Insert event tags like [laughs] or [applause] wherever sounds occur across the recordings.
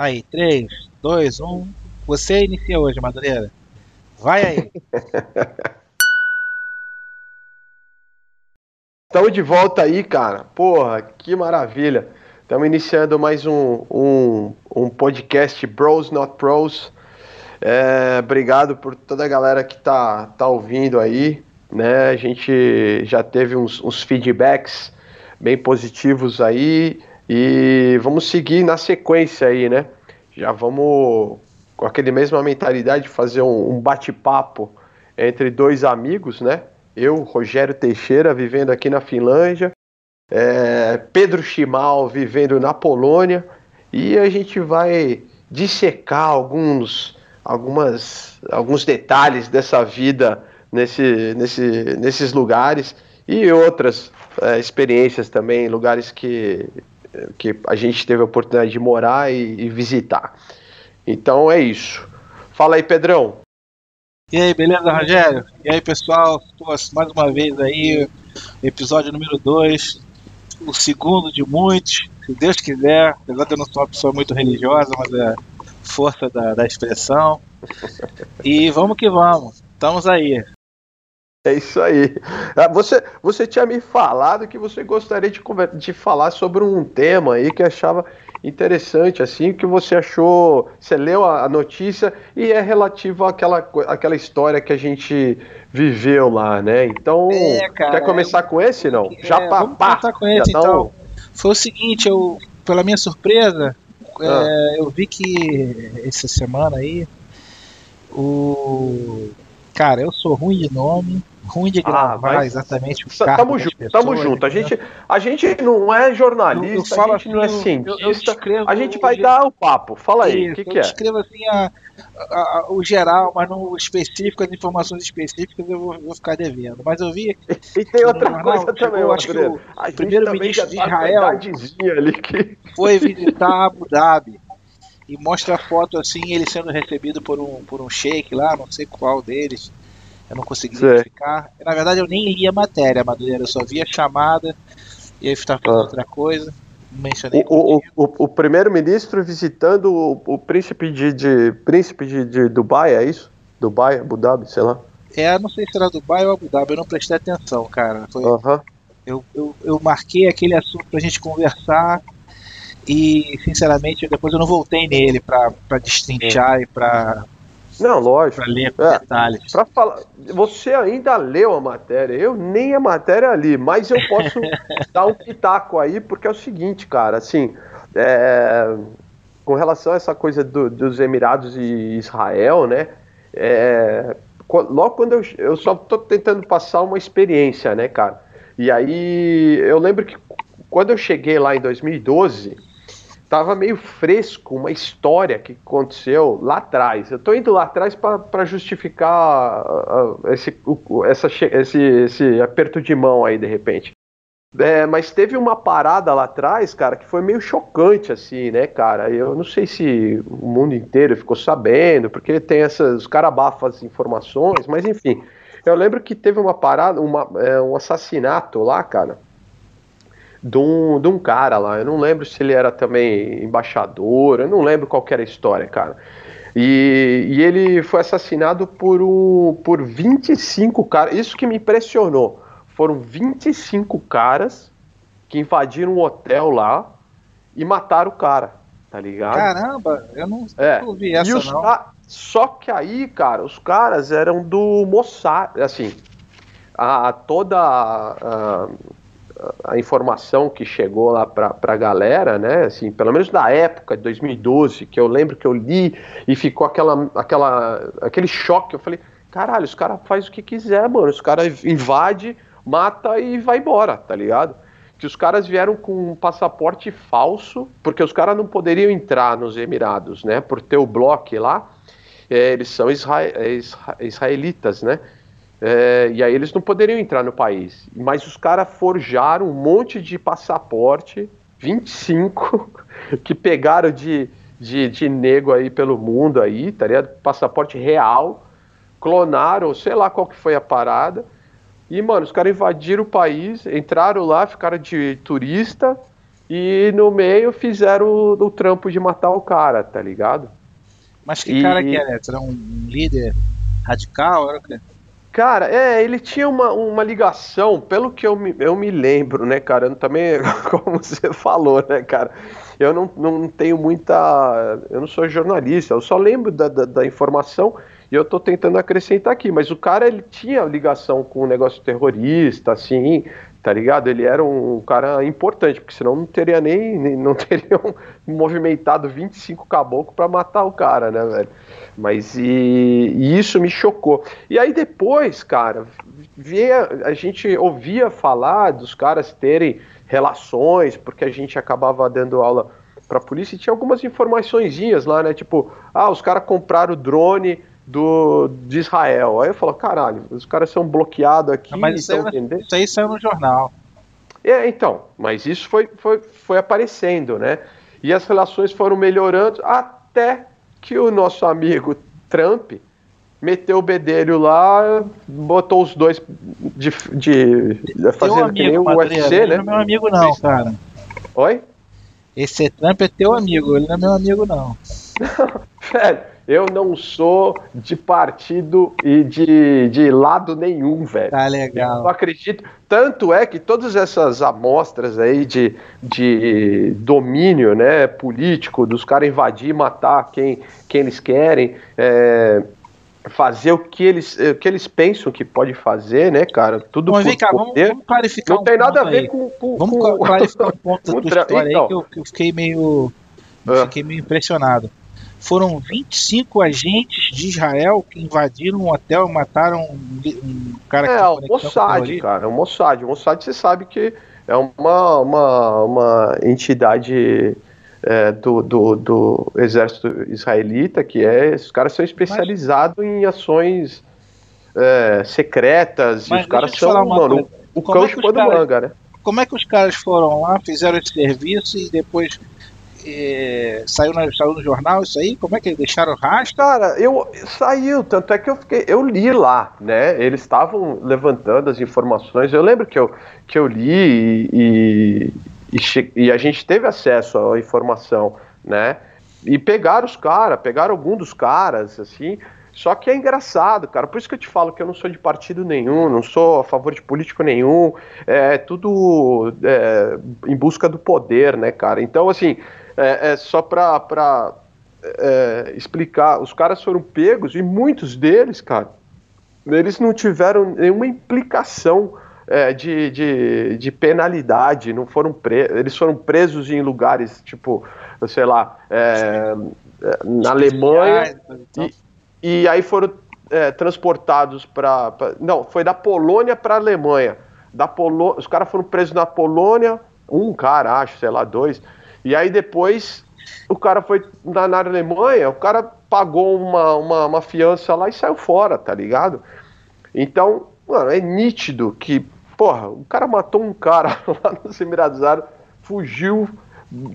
Aí, 3, 2, 1. Você inicia hoje, Madureira. Vai aí. [laughs] Estamos de volta aí, cara. Porra, que maravilha. Estamos iniciando mais um, um, um podcast Bros Not Pros. É, obrigado por toda a galera que tá, tá ouvindo aí. Né? A gente já teve uns, uns feedbacks bem positivos aí. E vamos seguir na sequência aí, né? Já vamos com aquele mesma mentalidade fazer um, um bate-papo entre dois amigos, né? Eu, Rogério Teixeira, vivendo aqui na Finlândia, é, Pedro Chimal vivendo na Polônia, e a gente vai dissecar alguns, algumas, alguns detalhes dessa vida nesse, nesse, nesses lugares e outras é, experiências também, lugares que, que a gente teve a oportunidade de morar e, e visitar. Então é isso. Fala aí, Pedrão. E aí, beleza, Rogério? E aí, pessoal? mais uma vez aí, episódio número 2, o segundo de muitos, se Deus quiser. Apesar de eu não ser uma pessoa muito religiosa, mas é força da, da expressão. E vamos que vamos. Estamos aí. É isso aí. Ah, você, você tinha me falado que você gostaria de, de falar sobre um tema aí que achava interessante, assim, que você achou, você leu a, notícia e é relativo àquela, àquela história que a gente viveu lá, né? Então, é, cara, quer começar é, com esse, não? É, já pá, vamos pá, começar com esse, então. Foi o seguinte, eu, pela minha surpresa, é, ah. eu vi que essa semana aí, o... Cara, eu sou ruim de nome, ruim de gravar ah, exatamente o carro Tamo pessoas, tamo junto. A gente, a gente não é jornalista, eu, eu a gente assim, não é cientista. Escrevo, a gente vai dar o papo. Fala aí, o que, que é? Eu escrevo assim a, a, a, o geral, mas no específico, as informações específicas eu vou, vou ficar devendo. Mas eu vi. [laughs] E tem outra jornal, coisa também, eu acho que o primeiro-ministro de Israel ali que... [laughs] foi visitar Abu Dhabi e mostra a foto assim, ele sendo recebido por um, por um sheik lá, não sei qual deles eu não consegui identificar. Na verdade, eu nem li a matéria, Madureira, eu só vi a chamada e aí estava falando ah. outra coisa. Mencionei o, o, o, o primeiro-ministro visitando o, o príncipe de, de príncipe de, de, Dubai, é isso? Dubai, Abu Dhabi, sei lá. É, não sei se era Dubai ou Abu Dhabi, eu não prestei atenção, cara. Foi, uh -huh. eu, eu, eu marquei aquele assunto pra gente conversar e, sinceramente, depois eu não voltei nele pra, pra destrinchar é. e pra não, lógico. Para ler é, detalhes. Pra falar, você ainda leu a matéria, eu nem a matéria ali, mas eu posso [laughs] dar um pitaco aí, porque é o seguinte, cara, assim, é, com relação a essa coisa do, dos Emirados e Israel, né, é, logo quando eu, eu só tô tentando passar uma experiência, né, cara, e aí eu lembro que quando eu cheguei lá em 2012 tava meio fresco uma história que aconteceu lá atrás. Eu tô indo lá atrás para justificar uh, esse, uh, essa, esse, esse aperto de mão aí, de repente. É, mas teve uma parada lá atrás, cara, que foi meio chocante, assim, né, cara? Eu não sei se o mundo inteiro ficou sabendo, porque tem essas. Os caras abafam as informações, mas enfim. Eu lembro que teve uma parada, uma, é, um assassinato lá, cara de um, de um cara lá. Eu não lembro se ele era também embaixador, eu não lembro qual era a história, cara. E, e ele foi assassinado por, um, por 25 caras. Isso que me impressionou. Foram 25 caras que invadiram um hotel lá e mataram o cara, tá ligado? Caramba, eu não, é. não vi essa não. Só que aí, cara, os caras eram do Mossad, assim, a, toda a, a informação que chegou lá para a galera, né, assim, pelo menos na época de 2012, que eu lembro que eu li e ficou aquela, aquela, aquele choque, eu falei, caralho, os caras fazem o que quiser, mano, os caras invade, mata e vai embora, tá ligado? Que os caras vieram com um passaporte falso, porque os caras não poderiam entrar nos Emirados, né, por ter o bloco lá, é, eles são isra israelitas, né, é, e aí eles não poderiam entrar no país. Mas os caras forjaram um monte de passaporte, 25, [laughs] que pegaram de, de, de nego aí pelo mundo aí, tá ligado? Passaporte real, clonaram, sei lá qual que foi a parada. E, mano, os caras invadiram o país, entraram lá, ficaram de turista e no meio fizeram o, o trampo de matar o cara, tá ligado? Mas que e... cara que era? Era um líder radical? Era o quê? Cara, é, ele tinha uma, uma ligação, pelo que eu me, eu me lembro, né, cara? Eu também, [laughs] como você falou, né, cara? Eu não, não tenho muita. Eu não sou jornalista, eu só lembro da, da, da informação e eu tô tentando acrescentar aqui. Mas o cara, ele tinha ligação com o um negócio terrorista, assim, tá ligado? Ele era um cara importante, porque senão não teria nem, não [laughs] teriam movimentado 25 caboclos para matar o cara, né, velho? Mas e, e, isso me chocou. E aí depois, cara, via, a gente ouvia falar dos caras terem relações, porque a gente acabava dando aula pra polícia e tinha algumas informaçõezinhas lá, né? Tipo, ah, os caras compraram o drone do, de Israel. Aí eu falo, caralho, os caras são bloqueados aqui. Não, mas isso, aí, isso aí saiu no jornal. É, então, mas isso foi, foi, foi aparecendo, né? E as relações foram melhorando até que o nosso amigo Trump meteu o bedelho lá, botou os dois de, de, de fazendo amigo, que nem o UFC, né? Não é meu amigo não, cara. Oi? Esse Trump é teu amigo, ele não é meu amigo não. [laughs] Velho, eu não sou de partido e de, de lado nenhum, velho. Tá legal. Eu não acredito. Tanto é que todas essas amostras aí de, de domínio né, político, dos caras invadir e matar quem, quem eles querem, é, fazer o que eles, o que eles pensam que pode fazer, né, cara? Tudo Mas, por cá, vamos, vamos, clarificar Não um tem nada a ver com, com, Vamos com, [laughs] clarificar um ponto da tua história então, aí que eu, que eu fiquei meio... Eu fiquei meio impressionado foram 25 agentes de Israel que invadiram um hotel e mataram um, um cara que É, o Mossad, cara. O Mossad. O Mossad, você sabe que é uma, uma, uma entidade é, do, do, do, exército israelita que é. Os caras são especializados em ações é, secretas. Mas e os caras são, mano, o cão é chupando manga, né? Como é que os caras foram lá, fizeram esse serviço e depois é, saiu, na, saiu no jornal isso aí? Como é que eles deixaram rastro? Cara, eu saiu, tanto é que eu fiquei, eu li lá, né? Eles estavam levantando as informações. Eu lembro que eu, que eu li e, e, e a gente teve acesso à informação, né? E pegaram os caras, pegaram algum dos caras, assim. Só que é engraçado, cara. Por isso que eu te falo que eu não sou de partido nenhum, não sou a favor de político nenhum. É tudo é, em busca do poder, né, cara? Então, assim, é, é só para é, explicar, os caras foram pegos e muitos deles, cara, eles não tiveram nenhuma implicação é, de, de, de, penalidade, não foram presos, eles foram presos em lugares tipo, sei lá, é, é na Alemanha e, e aí foram é, transportados para, não, foi da Polônia para a Alemanha, da Polo, os caras foram presos na Polônia, um cara, acho, sei lá, dois, e aí depois o cara foi na, na Alemanha, o cara pagou uma, uma, uma fiança lá e saiu fora, tá ligado? Então, mano, é nítido que, porra, o cara matou um cara [laughs] lá nos Emirados Árabes, fugiu,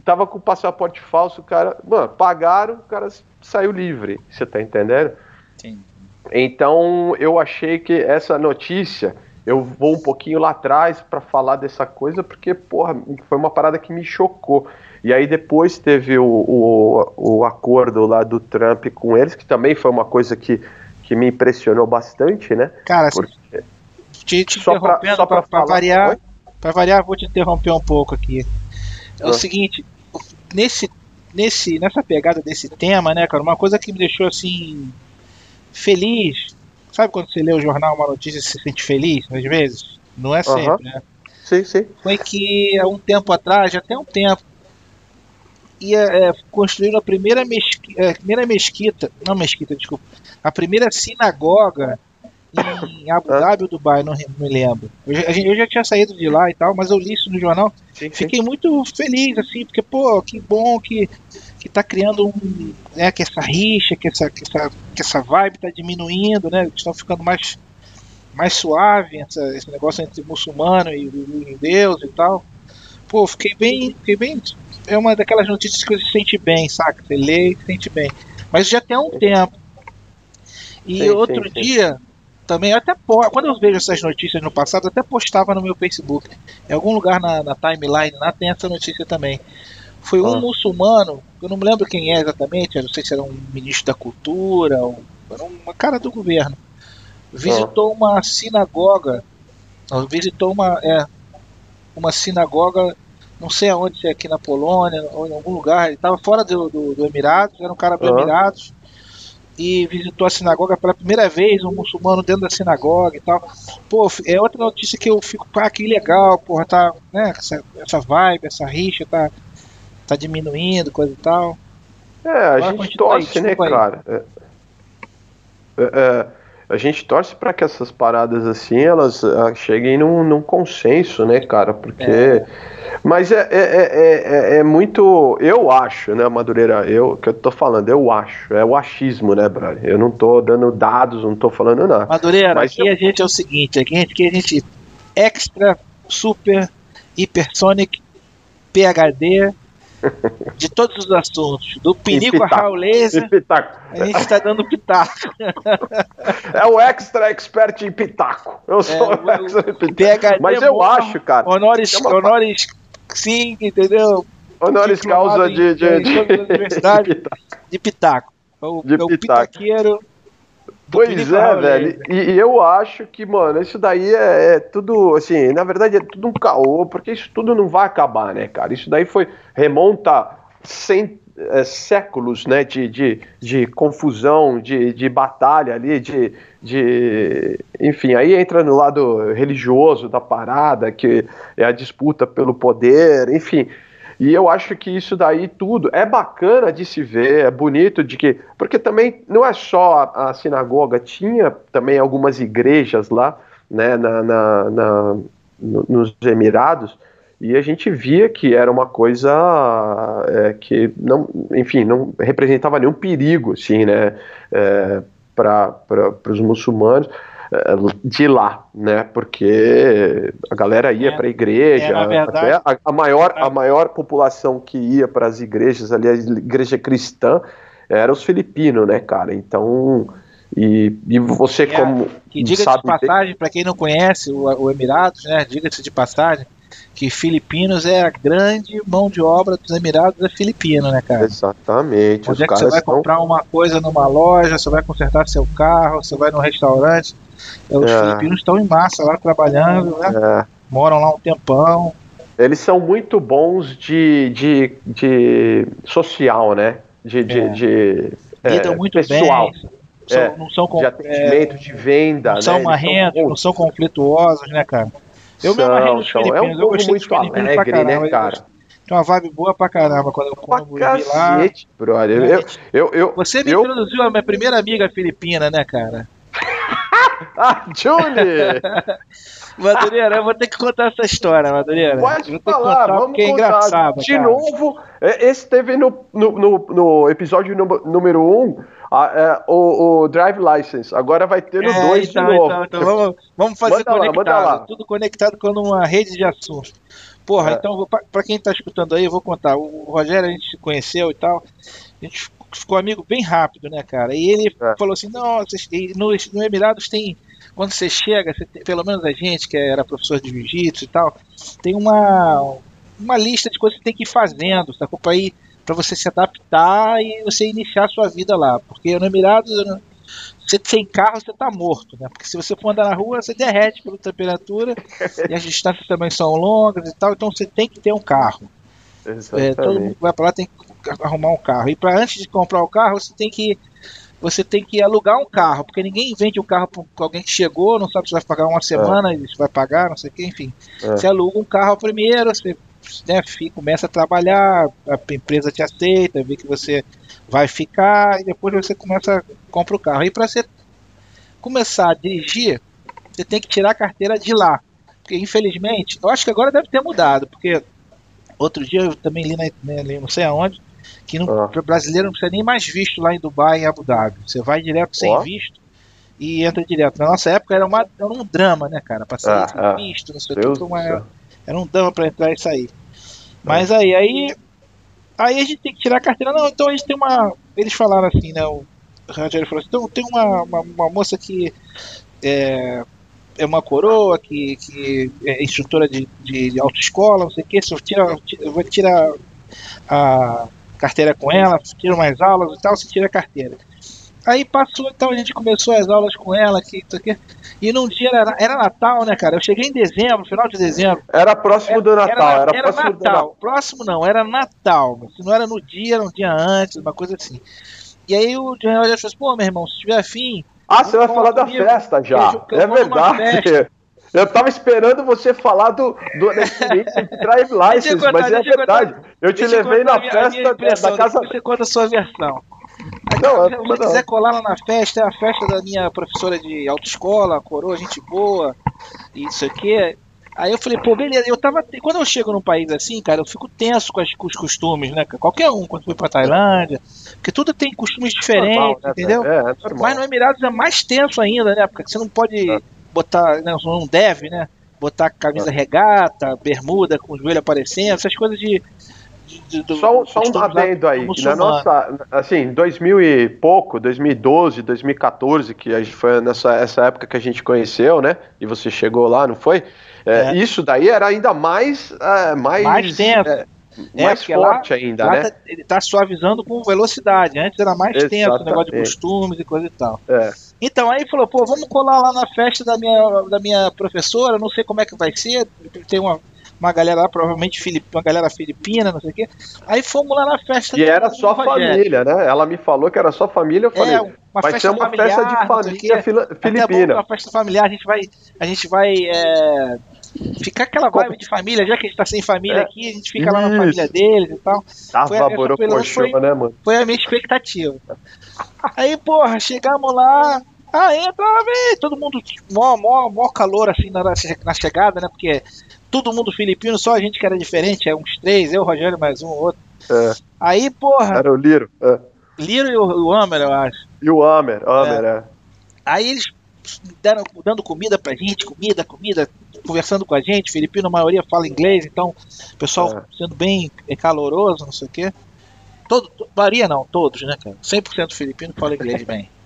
tava com o passaporte falso, o cara, mano, pagaram, o cara saiu livre, você tá entendendo? Sim. Então, eu achei que essa notícia, eu vou um pouquinho lá atrás para falar dessa coisa, porque, porra, foi uma parada que me chocou. E aí depois teve o, o, o acordo lá do Trump com eles, que também foi uma coisa que, que me impressionou bastante, né? Cara, Porque... te, te só interrompendo, só para variar, para variar, vou te interromper um pouco aqui. É o ah. seguinte, nesse, nesse, nessa pegada desse tema, né, cara, uma coisa que me deixou assim feliz. Sabe quando você lê o jornal, uma notícia e se sente feliz, às vezes? Não é sempre, né? Sim, sim. Foi que há um tempo atrás, até um tempo, ia é, construir a primeira mesquita, é, primeira mesquita, não mesquita, desculpa, a primeira sinagoga em Abu Dhabi ou Dubai, não me lembro. Eu já, eu já, tinha saído de lá e tal, mas eu li isso no jornal. Sim, sim. Fiquei muito feliz, assim, porque, pô, que bom que, que tá criando um. Né, que essa rixa, que essa, que essa, que essa vibe tá diminuindo, né? Que estão ficando mais, mais suave essa, esse negócio entre muçulmano e, e Deus e tal. Pô, fiquei bem, fiquei bem é uma daquelas notícias que você se sente bem, saca? Você lê e se sente bem. Mas já tem um tempo. E sim, outro sim, dia, também até quando eu vejo essas notícias no passado, até postava no meu Facebook. Em algum lugar na, na timeline lá tem essa notícia também. Foi um ah. muçulmano, eu não me lembro quem é exatamente, eu não sei se era um ministro da cultura, ou era uma cara do governo. Visitou ah. uma sinagoga, visitou uma, é, uma sinagoga, não sei aonde, se é aqui na Polônia ou em algum lugar, ele estava fora do, do, do Emirados, era um cara do ah. Emirados, e visitou a sinagoga pela primeira vez, um muçulmano dentro da sinagoga e tal. Pô, é outra notícia que eu fico, pá, que legal, porra, tá, né, essa, essa vibe, essa rixa tá, tá diminuindo, coisa e tal. É, a Agora gente torce, né, cara? É, é, é, a gente torce para que essas paradas assim, elas uh, cheguem num, num, consenso, né, cara? Porque... É. Mas é, é, é, é, muito. Eu acho, né, Madureira? Eu que eu tô falando, eu acho. É o achismo, né, brother? Eu não tô dando dados, não tô falando nada. Madureira, Mas aqui eu... a gente é o seguinte: aqui a gente, aqui a gente extra, super, hipersonic, PHD, de todos os assuntos, do pinico a raul laser, a gente está dando pitaco. É o extra expert em pitaco. Eu sou é, o, extra em pitaco. Mas eu acho, cara. Honores, é uma... honores sim, entendeu? Honores causa de, de, de, de, [laughs] de pitaco. O, de é o pitaqueiro. Pois é, velho. E, e, eu acho que, mano, isso daí é, é, tudo, assim, na verdade é tudo um caô, porque isso tudo não vai acabar, né, cara? Isso daí foi, remonta cem, é, séculos, né, de, de, de confusão, de, de batalha ali, de, de. Enfim, aí entra no lado religioso da parada, que é a disputa pelo poder, enfim. E eu acho que isso daí tudo é bacana de se ver, é bonito de que. Porque também não é só a, a sinagoga, tinha também algumas igrejas lá, né, na, na, na no, nos Emirados, e a gente via que era uma coisa é, que não, enfim, não representava nenhum perigo, assim, né, é, para os muçulmanos. De lá, né? Porque a galera ia é, para a igreja, é, verdade, a, a, maior, a maior população que ia para as igrejas ali, a igreja cristã, era os filipinos, né, cara? Então, e, e você e como que diga sabe de passagem para quem não conhece o, o Emirados, né? Diga-se de passagem que filipinos é a grande mão de obra dos Emirados é filipino, né, cara? Exatamente. Onde é que você vai comprar uma coisa numa loja, você vai consertar seu carro, você vai no restaurante, é, os é. filipinos estão em massa lá trabalhando, né? É. Moram lá um tempão. Eles são muito bons de, de, de social, né? De, de, é. de Lidam muito pessoal. bem. São, é, não são de atendimento, de venda. Não né? são marrentos, não são conflituosos, né, cara? Eu são, me amarrei nos Filipinos. É um eu gostei muito alegre, caramba, né, cara? Tem uma vibe boa pra caramba quando eu como lá. brother. Eu, eu, eu, Você me eu... introduziu a minha primeira amiga filipina, né, cara? Ah, Julie! Madureira, eu vou ter que contar essa história, Madureira. Pode falar, vamos é contar. De cara. novo, é, esse teve no, no, no, no episódio número 1 um, a, é, o, o, Drive License. Agora vai ter no 2 é, então, de novo. Então, então vamos, vamos fazer manda conectado. Lá, lá. Tudo conectado com uma rede de assuntos. Porra, é. então, para quem tá escutando aí, eu vou contar. O Rogério a gente se conheceu e tal. A gente ficou amigo bem rápido, né, cara? E ele é. falou assim: não, no, no Emirados tem. Quando você chega, você tem, pelo menos a gente, que era professor de jiu-jitsu e tal, tem uma, uma lista de coisas que tem que ir fazendo, sacou? Pra, ir, pra você se adaptar e você iniciar a sua vida lá. Porque no Emirados, você sem carro, você tá morto, né? Porque se você for andar na rua, você derrete pela temperatura [laughs] e as distâncias também são longas e tal, então você tem que ter um carro. É, todo mundo que vai para lá tem que arrumar um carro. E para antes de comprar o carro, você tem que você tem que alugar um carro, porque ninguém vende o um carro para alguém que chegou, não sabe se vai pagar uma semana, é. se vai pagar, não sei o que, enfim. É. Você aluga um carro primeiro, você né, fica, começa a trabalhar, a empresa te aceita, vê que você vai ficar, e depois você começa compra o carro. E para você começar a dirigir, você tem que tirar a carteira de lá. Porque infelizmente, eu acho que agora deve ter mudado, porque outro dia eu também li, na, né, não sei aonde, que no ah. brasileiro não precisa nem mais visto lá em Dubai, em Abu Dhabi. Você vai direto sem visto e entra direto. Na nossa época era, uma, era um drama, né, cara? Pra sair ah, sem ah. visto, não sei o que. Uma, era um drama pra entrar e sair. Mas aí, aí. Aí a gente tem que tirar a carteira. Não, então a gente tem uma. Eles falaram assim, né? O, Rogério falou assim, então tem uma, uma, uma moça que é, é uma coroa, que, que é instrutora de, de, autoescola, não sei o que, eu, tira, eu vou tirar a carteira com ela, tira mais aulas e tal, você tira a carteira. Aí passou, então a gente começou as aulas com ela, aqui, aqui e num dia era, era, Natal, né, cara? Eu cheguei em dezembro, final de dezembro. Era próximo do Natal, era, era, era próximo Natal. Natal. Próximo não, era Natal. Se não era no dia, era um dia antes, uma coisa assim. E aí o Daniel já falou assim, pô, meu irmão, se tiver afim. Ah, você vai falar da festa já. é verdade. Eu tava esperando você falar do, do da experiência de Drive [laughs] License, contar, mas é verdade. Contar, eu te levei na minha, festa minha da casa. Você conta a sua versão. Não, se você quiser colar lá na festa, é a festa da minha professora de autoescola, coroa, gente boa, isso aqui. Aí eu falei, pô, beleza, eu tava. Quando eu chego num país assim, cara, eu fico tenso com, as, com os costumes, né? Qualquer um, quando fui pra Tailândia, porque tudo tem costumes diferentes, normal, né, entendeu? É, é Mas no Emirados é mais tenso ainda, né? Porque você não pode é. Botar, não, não deve, né? Botar camisa é. regata, bermuda com o joelho aparecendo, essas coisas de. de, de só, só um adendo aí, na nossa, assim, 2000 e pouco, 2012, 2014, que a gente foi nessa essa época que a gente conheceu, né? E você chegou lá, não foi? É, é. Isso daí era ainda mais. Uh, mais, mais tenso. É, mais forte lá, ainda, lá né? Tá, ele tá suavizando com velocidade. Antes era mais Exatamente. tenso, o negócio de costumes e coisa e tal. É. Então aí falou, pô, vamos colar lá na festa da minha, da minha professora, não sei como é que vai ser. Tem uma, uma galera lá, provavelmente filip, uma galera filipina, não sei o quê. Aí fomos lá na festa. E era só família, né? Ela me falou que era só família, eu é, falei, é, uma vai ser uma familiar, festa de família filipina. Uma festa familiar, a gente vai, a gente vai é, Ficar aquela vibe de família, já que a gente tá sem família é. aqui, a gente fica Isso. lá na família deles e tal. Tava foi, foi, né, mano? Foi a minha expectativa. Aí, porra, chegamos lá. Ah, entra, vem, todo mundo, mó, mó, mó calor assim na, na chegada, né? Porque todo mundo filipino, só a gente que era diferente, é uns três, eu, Rogério, mais um, outro. É. Aí, porra. Era o Liro. É. Liro e o, o Amer, eu acho. E o Amer, Amer, é. é. Aí eles deram, dando comida pra gente, comida, comida, conversando com a gente. Filipino, a maioria fala inglês, então o pessoal é. sendo bem caloroso, não sei o quê. Todo, varia não, todos, né, cara? 100% filipino fala inglês bem. [laughs]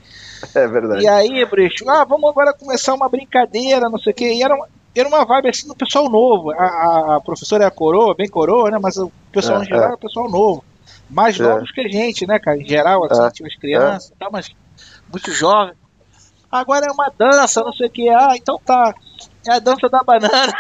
É verdade. E aí, Brecho, ah, vamos agora começar uma brincadeira, não sei o quê. E era uma, era uma vibe assim do pessoal novo. A, a professora é a coroa, bem coroa, né? Mas o pessoal é, em geral é, é o pessoal novo. Mais é. novos que a gente, né, cara? Em geral, assim, é. tinha as crianças, tá, mas muito jovem. Agora é uma dança, não sei o que. Ah, então tá. É a dança da banana.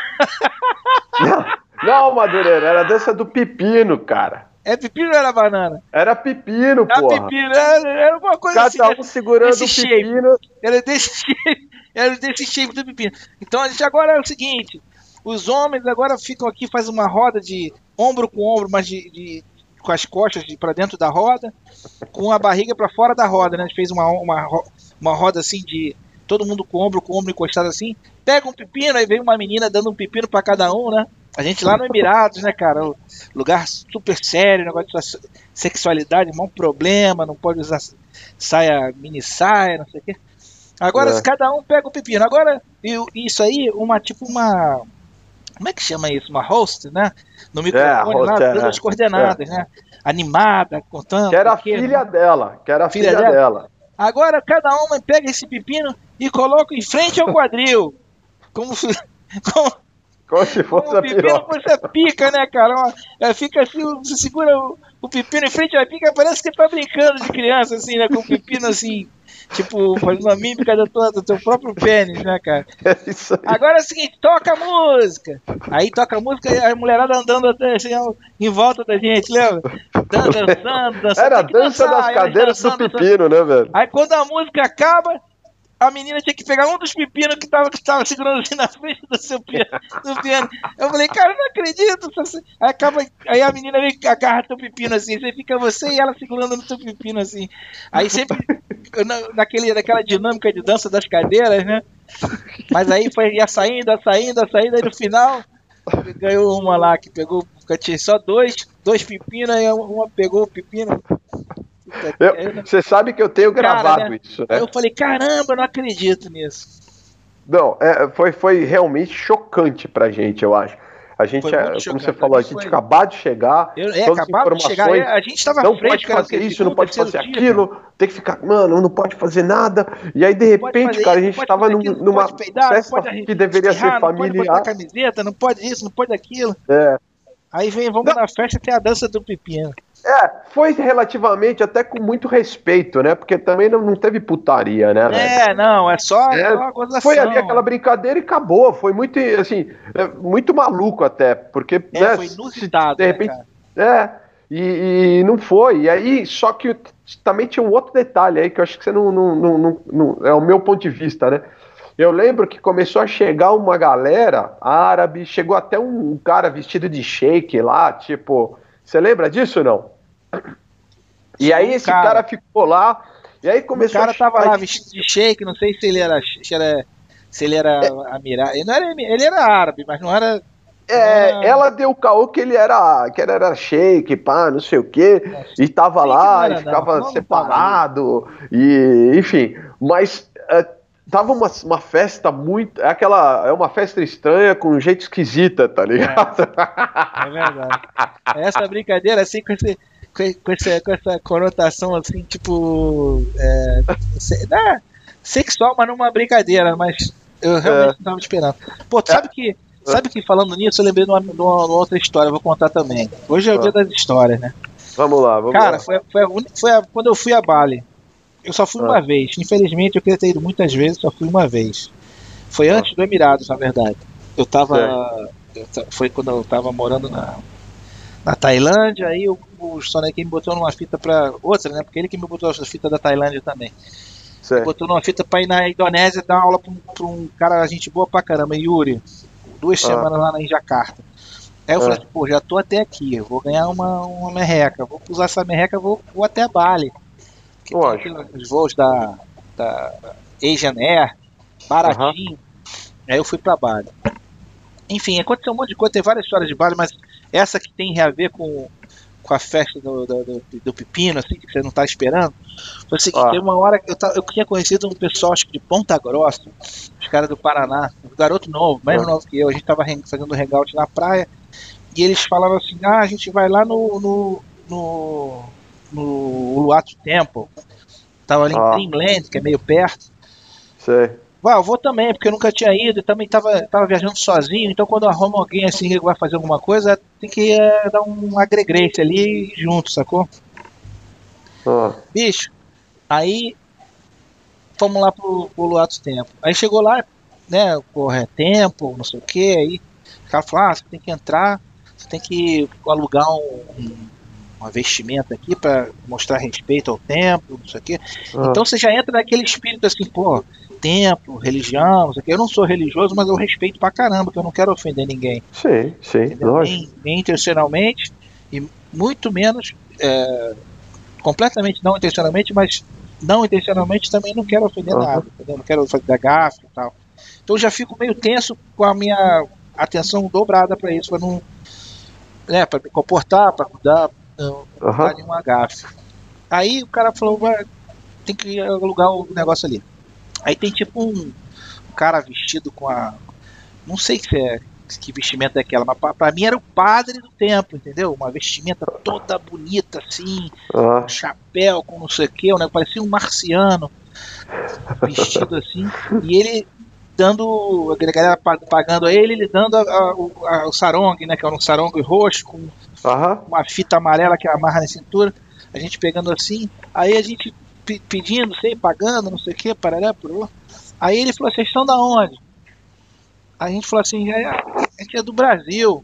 [laughs] Não, Madureira, era a dança do pepino, cara. É pepino ou era banana? Era pepino, pô. Era pepino, era, era uma coisa Cada assim. Cada um segurando o pepino. Era desse shape. Era desse shape do pepino. Então a gente agora é o seguinte: os homens agora ficam aqui, fazem uma roda de ombro com ombro, mas de, de com as costas de, para dentro da roda, com a barriga para fora da roda, né? A gente fez uma, uma, uma roda assim de todo mundo com ombro com ombro encostado assim. Pega um pepino, aí vem uma menina dando um pepino para cada um, né? A gente lá no Emirados, né, cara? Lugar super sério, negócio de sexualidade, um problema, não pode usar saia, mini saia, não sei o quê. Agora, é. cada um pega o pepino. Agora, isso aí, uma tipo uma. Como é que chama isso? Uma host, né? No microfone é, lá, dando é, as coordenadas, é. né? Animada, contando. Que era a filha dela. Que era a filha, filha dela. dela. Agora cada uma pega esse pepino e coloca em frente ao quadril. [laughs] Como, como, como se fosse como a piroca. Você pica, né, cara? É, fica assim, você segura o, o pepino em frente à pica, parece que tá brincando de criança, assim, né? Com o pepino assim Tipo, fazendo a mímica do, do teu próprio pênis, né, cara? [laughs] É isso aí. Agora é o seguinte, toca a música. Aí toca a música e a mulherada andando até assim, em volta da gente, lembra? Dançando, dançando. Era a dança dançar, das cadeiras dançando, do pepino, dançando. né, velho? Aí quando a música acaba, a menina tinha que pegar um dos pepinos que tava, que tava segurando assim na frente do seu piano, do piano. Eu falei, cara, não acredito. Aí, acaba, aí a menina vem agarra teu pepino assim, você fica você e ela segurando no teu pepino assim. Aí sempre naquele, naquela dinâmica de dança das cadeiras, né? Mas aí foi ia saindo, ia saindo, ia saindo, aí no final ganhou uma lá que pegou, tinha só dois, dois pepinos, aí uma pegou o pepino. Eu, você sabe que eu tenho gravado Cara, né? isso, né? Eu falei, caramba, eu não acredito nisso. Não, é, foi, foi realmente chocante pra gente, eu acho. A gente, é, como chocante. você falou, a gente foi... acabou de chegar. Eu, é, acabado de chegar. É, a gente estava Não pode fazer isso, não pode fazer dia, aquilo. Cara. Tem que ficar, mano, não pode fazer nada. E aí, de repente, cara, a gente estava numa peidar, festa que deveria ser familiar. Não pode camiseta, não pode isso, não pode aquilo. É. Aí vem, vamos não. na festa, tem a dança do pepino. É, foi relativamente até com muito respeito, né? Porque também não, não teve putaria, né? É, não, é só é, Foi ali aquela brincadeira e acabou. Foi muito, assim, é, muito maluco até, porque... É, né, foi inusitado, de né, repente, né, É, e, e, não foi. E aí, só que também tinha um outro detalhe aí que eu acho que você não, não, não, não é o meu ponto de vista, né? Eu lembro que começou a chegar uma galera árabe, chegou até um cara vestido de shake lá, tipo você lembra disso não? E aí esse cara, cara ficou lá, e aí começou O cara tava lá vestido de shake, não sei se ele era, se, era, se ele era é. amiral, ele, não era, ele era árabe, mas não era é, ela deu o caô que ele era, que ele era shake, pá, não sei o quê, e tava lá, e ficava não, não separado, e enfim, mas uh, tava uma, uma festa muito. É aquela. É uma festa estranha com um jeito esquisita, tá ligado? É, é verdade. Essa brincadeira, assim, com, esse, com, esse, com essa conotação, assim, tipo. É, é, sexual, mas numa brincadeira, mas eu realmente é. não tava esperando. Pô, tu sabe é. que. Sabe que falando nisso, eu lembrei de uma, de uma, outra história, eu vou contar também. Hoje é o dia das histórias, né? Vamos lá, vamos Cara, lá. Foi, foi, a, foi a, quando eu fui a Bali. Eu só fui ah. uma vez. Infelizmente, eu queria ter ido muitas vezes, só fui uma vez. Foi ah. antes do Emirados, na verdade. Eu tava. Eu, foi quando eu tava morando na, na Tailândia, aí o, o Sonequim me botou numa fita pra. Outra, né? Porque ele que me botou a fita da Tailândia também. Certo. Botou numa fita pra ir na Indonésia dar aula pra um, pra um cara, gente boa pra caramba, Yuri. Duas ah. semanas lá em Jakarta. Aí eu ah. falei pô, já tô até aqui, vou ganhar uma, uma merreca, vou usar essa merreca, vou, vou até Bali que Lógico. tem os voos da, da Asian Air, baratinho. Uhum. Aí eu fui para Bali. Enfim, aconteceu um monte de coisa, tem várias histórias de Bali, mas essa que tem a ver com, com a festa do, do, do, do pepino, assim, que você não tá esperando. Foi o seguinte, ah. tem uma hora que eu, eu tinha conhecido um pessoal, acho que de Ponta Grossa, os caras do Paraná, um garoto novo, mais ah. novo que eu, a gente tava fazendo hangout na praia, e eles falavam assim, ah, a gente vai lá no, no, no no Uluwatu Temple. Tava ali ah. em Dreamland, que é meio perto. Sei. Vai, eu vou também, porque eu nunca tinha ido e também tava, tava viajando sozinho, então quando arruma alguém assim que vai fazer alguma coisa, tem que é, dar um agregrete ali junto, sacou? Ah. Bicho, aí fomos lá pro, pro Luato Tempo. Aí chegou lá, né, porra, é tempo, não sei o que, aí o cara falou, ah, você tem que entrar, você tem que alugar um, um uma vestimenta aqui para mostrar respeito ao templo, não sei o quê. Ah. Então você já entra naquele espírito assim, pô, templo, religião, não sei o quê. Eu não sou religioso, mas eu respeito pra caramba, que eu não quero ofender ninguém. Sim, sim, lógico. Nem, nem intencionalmente e muito menos é, completamente não intencionalmente, mas não intencionalmente também não quero ofender uhum. nada, entendeu? Não quero fazer gafe e tal. Então eu já fico meio tenso com a minha atenção dobrada para isso, para não né, para me comportar, para cuidar, não, uhum. tá um agafe. Aí o cara falou, tem que alugar o negócio ali. Aí tem tipo um, um cara vestido com a. Não sei se é que vestimenta é aquela, mas pra, pra, mim era o padre do tempo, entendeu? Uma vestimenta toda bonita, assim, uhum. um chapéu com não sei o que, né? parecia um marciano vestido assim, [laughs] e ele dando, a galera pagando a ele, ele dando a, a, a, o sarong, né? Que é um sarong roxo com uhum. uma fita amarela que amarra na cintura, a gente pegando assim, aí a gente pedindo, sei, pagando, não sei o que, parará, por Aí ele falou, vocês estão da onde? A gente falou assim, a gente é do Brasil.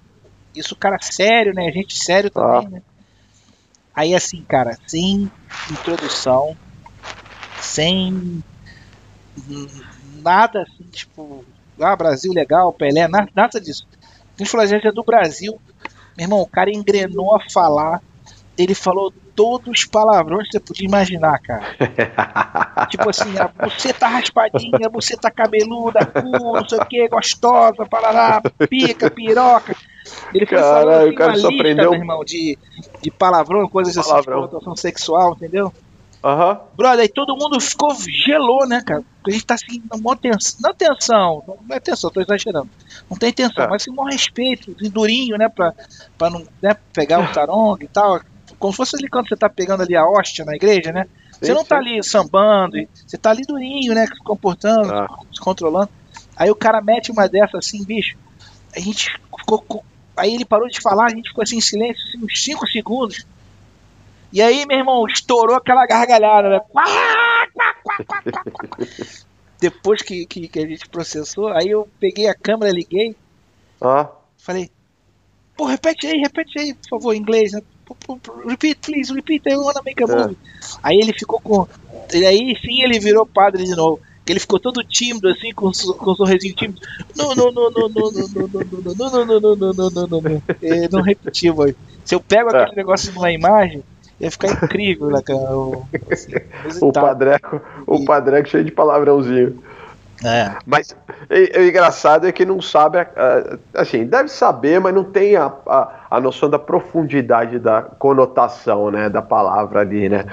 Isso, cara, sério, né? A gente sério também, ah. né? Aí assim, cara, sem introdução, sem nada assim, tipo, ah, Brasil legal, Pelé, nada, nada disso. A gente falou, a gente é do Brasil, meu irmão, o cara engrenou a falar. Ele falou todos os palavrões que você podia imaginar, cara. [laughs] tipo assim, você tá raspadinha, você tá cabeluda, cu, não sei o que, gostosa, parará, pica, piroca. Ele foi Caralho, falando assim, o cara só lista, aprendeu... meu irmão, de, de palavrão, coisas assim, palavrão. de conotação sexual, entendeu? Uhum. Brother, aí todo mundo ficou, gelou, né, cara? A gente tá seguindo assim, uma tensão. Não tensão, não é tensão, tô exagerando. Não tem tensão, é. mas assim, um respeito, durinho, né, pra, pra não né, pegar o tarong e tal. Como se fosse ali quando você tá pegando ali a hóstia na igreja, né? Você não tá ali sambando, você tá ali durinho, né? Se comportando, ah. se controlando. Aí o cara mete uma dessa assim, bicho. A gente ficou. Aí ele parou de falar, a gente ficou assim em silêncio, assim, uns 5 segundos. E aí, meu irmão, estourou aquela gargalhada, né? Depois que, que, que, a gente processou, aí eu peguei a câmera, liguei. Ah. Falei, pô, repete aí, repete aí, por favor, em inglês, né? Repeat, please, repeat, I wanna make a movie. É. Aí ele ficou com. E aí sim ele virou padre de novo. Que ele ficou todo tímido, assim, com, com um sorrisinho tímido. Não, não, não, não, não, não, não, não, não, não, não, não, não, não, não, não, não. Não repetiu, mano. Se eu pego aquele negócio numa imagem, ia ficar incrível, né, cara? O, assim, [laughs] o padreco, o padreco cheio de palavrãozinho. É. Mas o engraçado é que não sabe, assim, deve saber, mas não tem a, a, a, noção da profundidade da conotação, né, da palavra ali, né?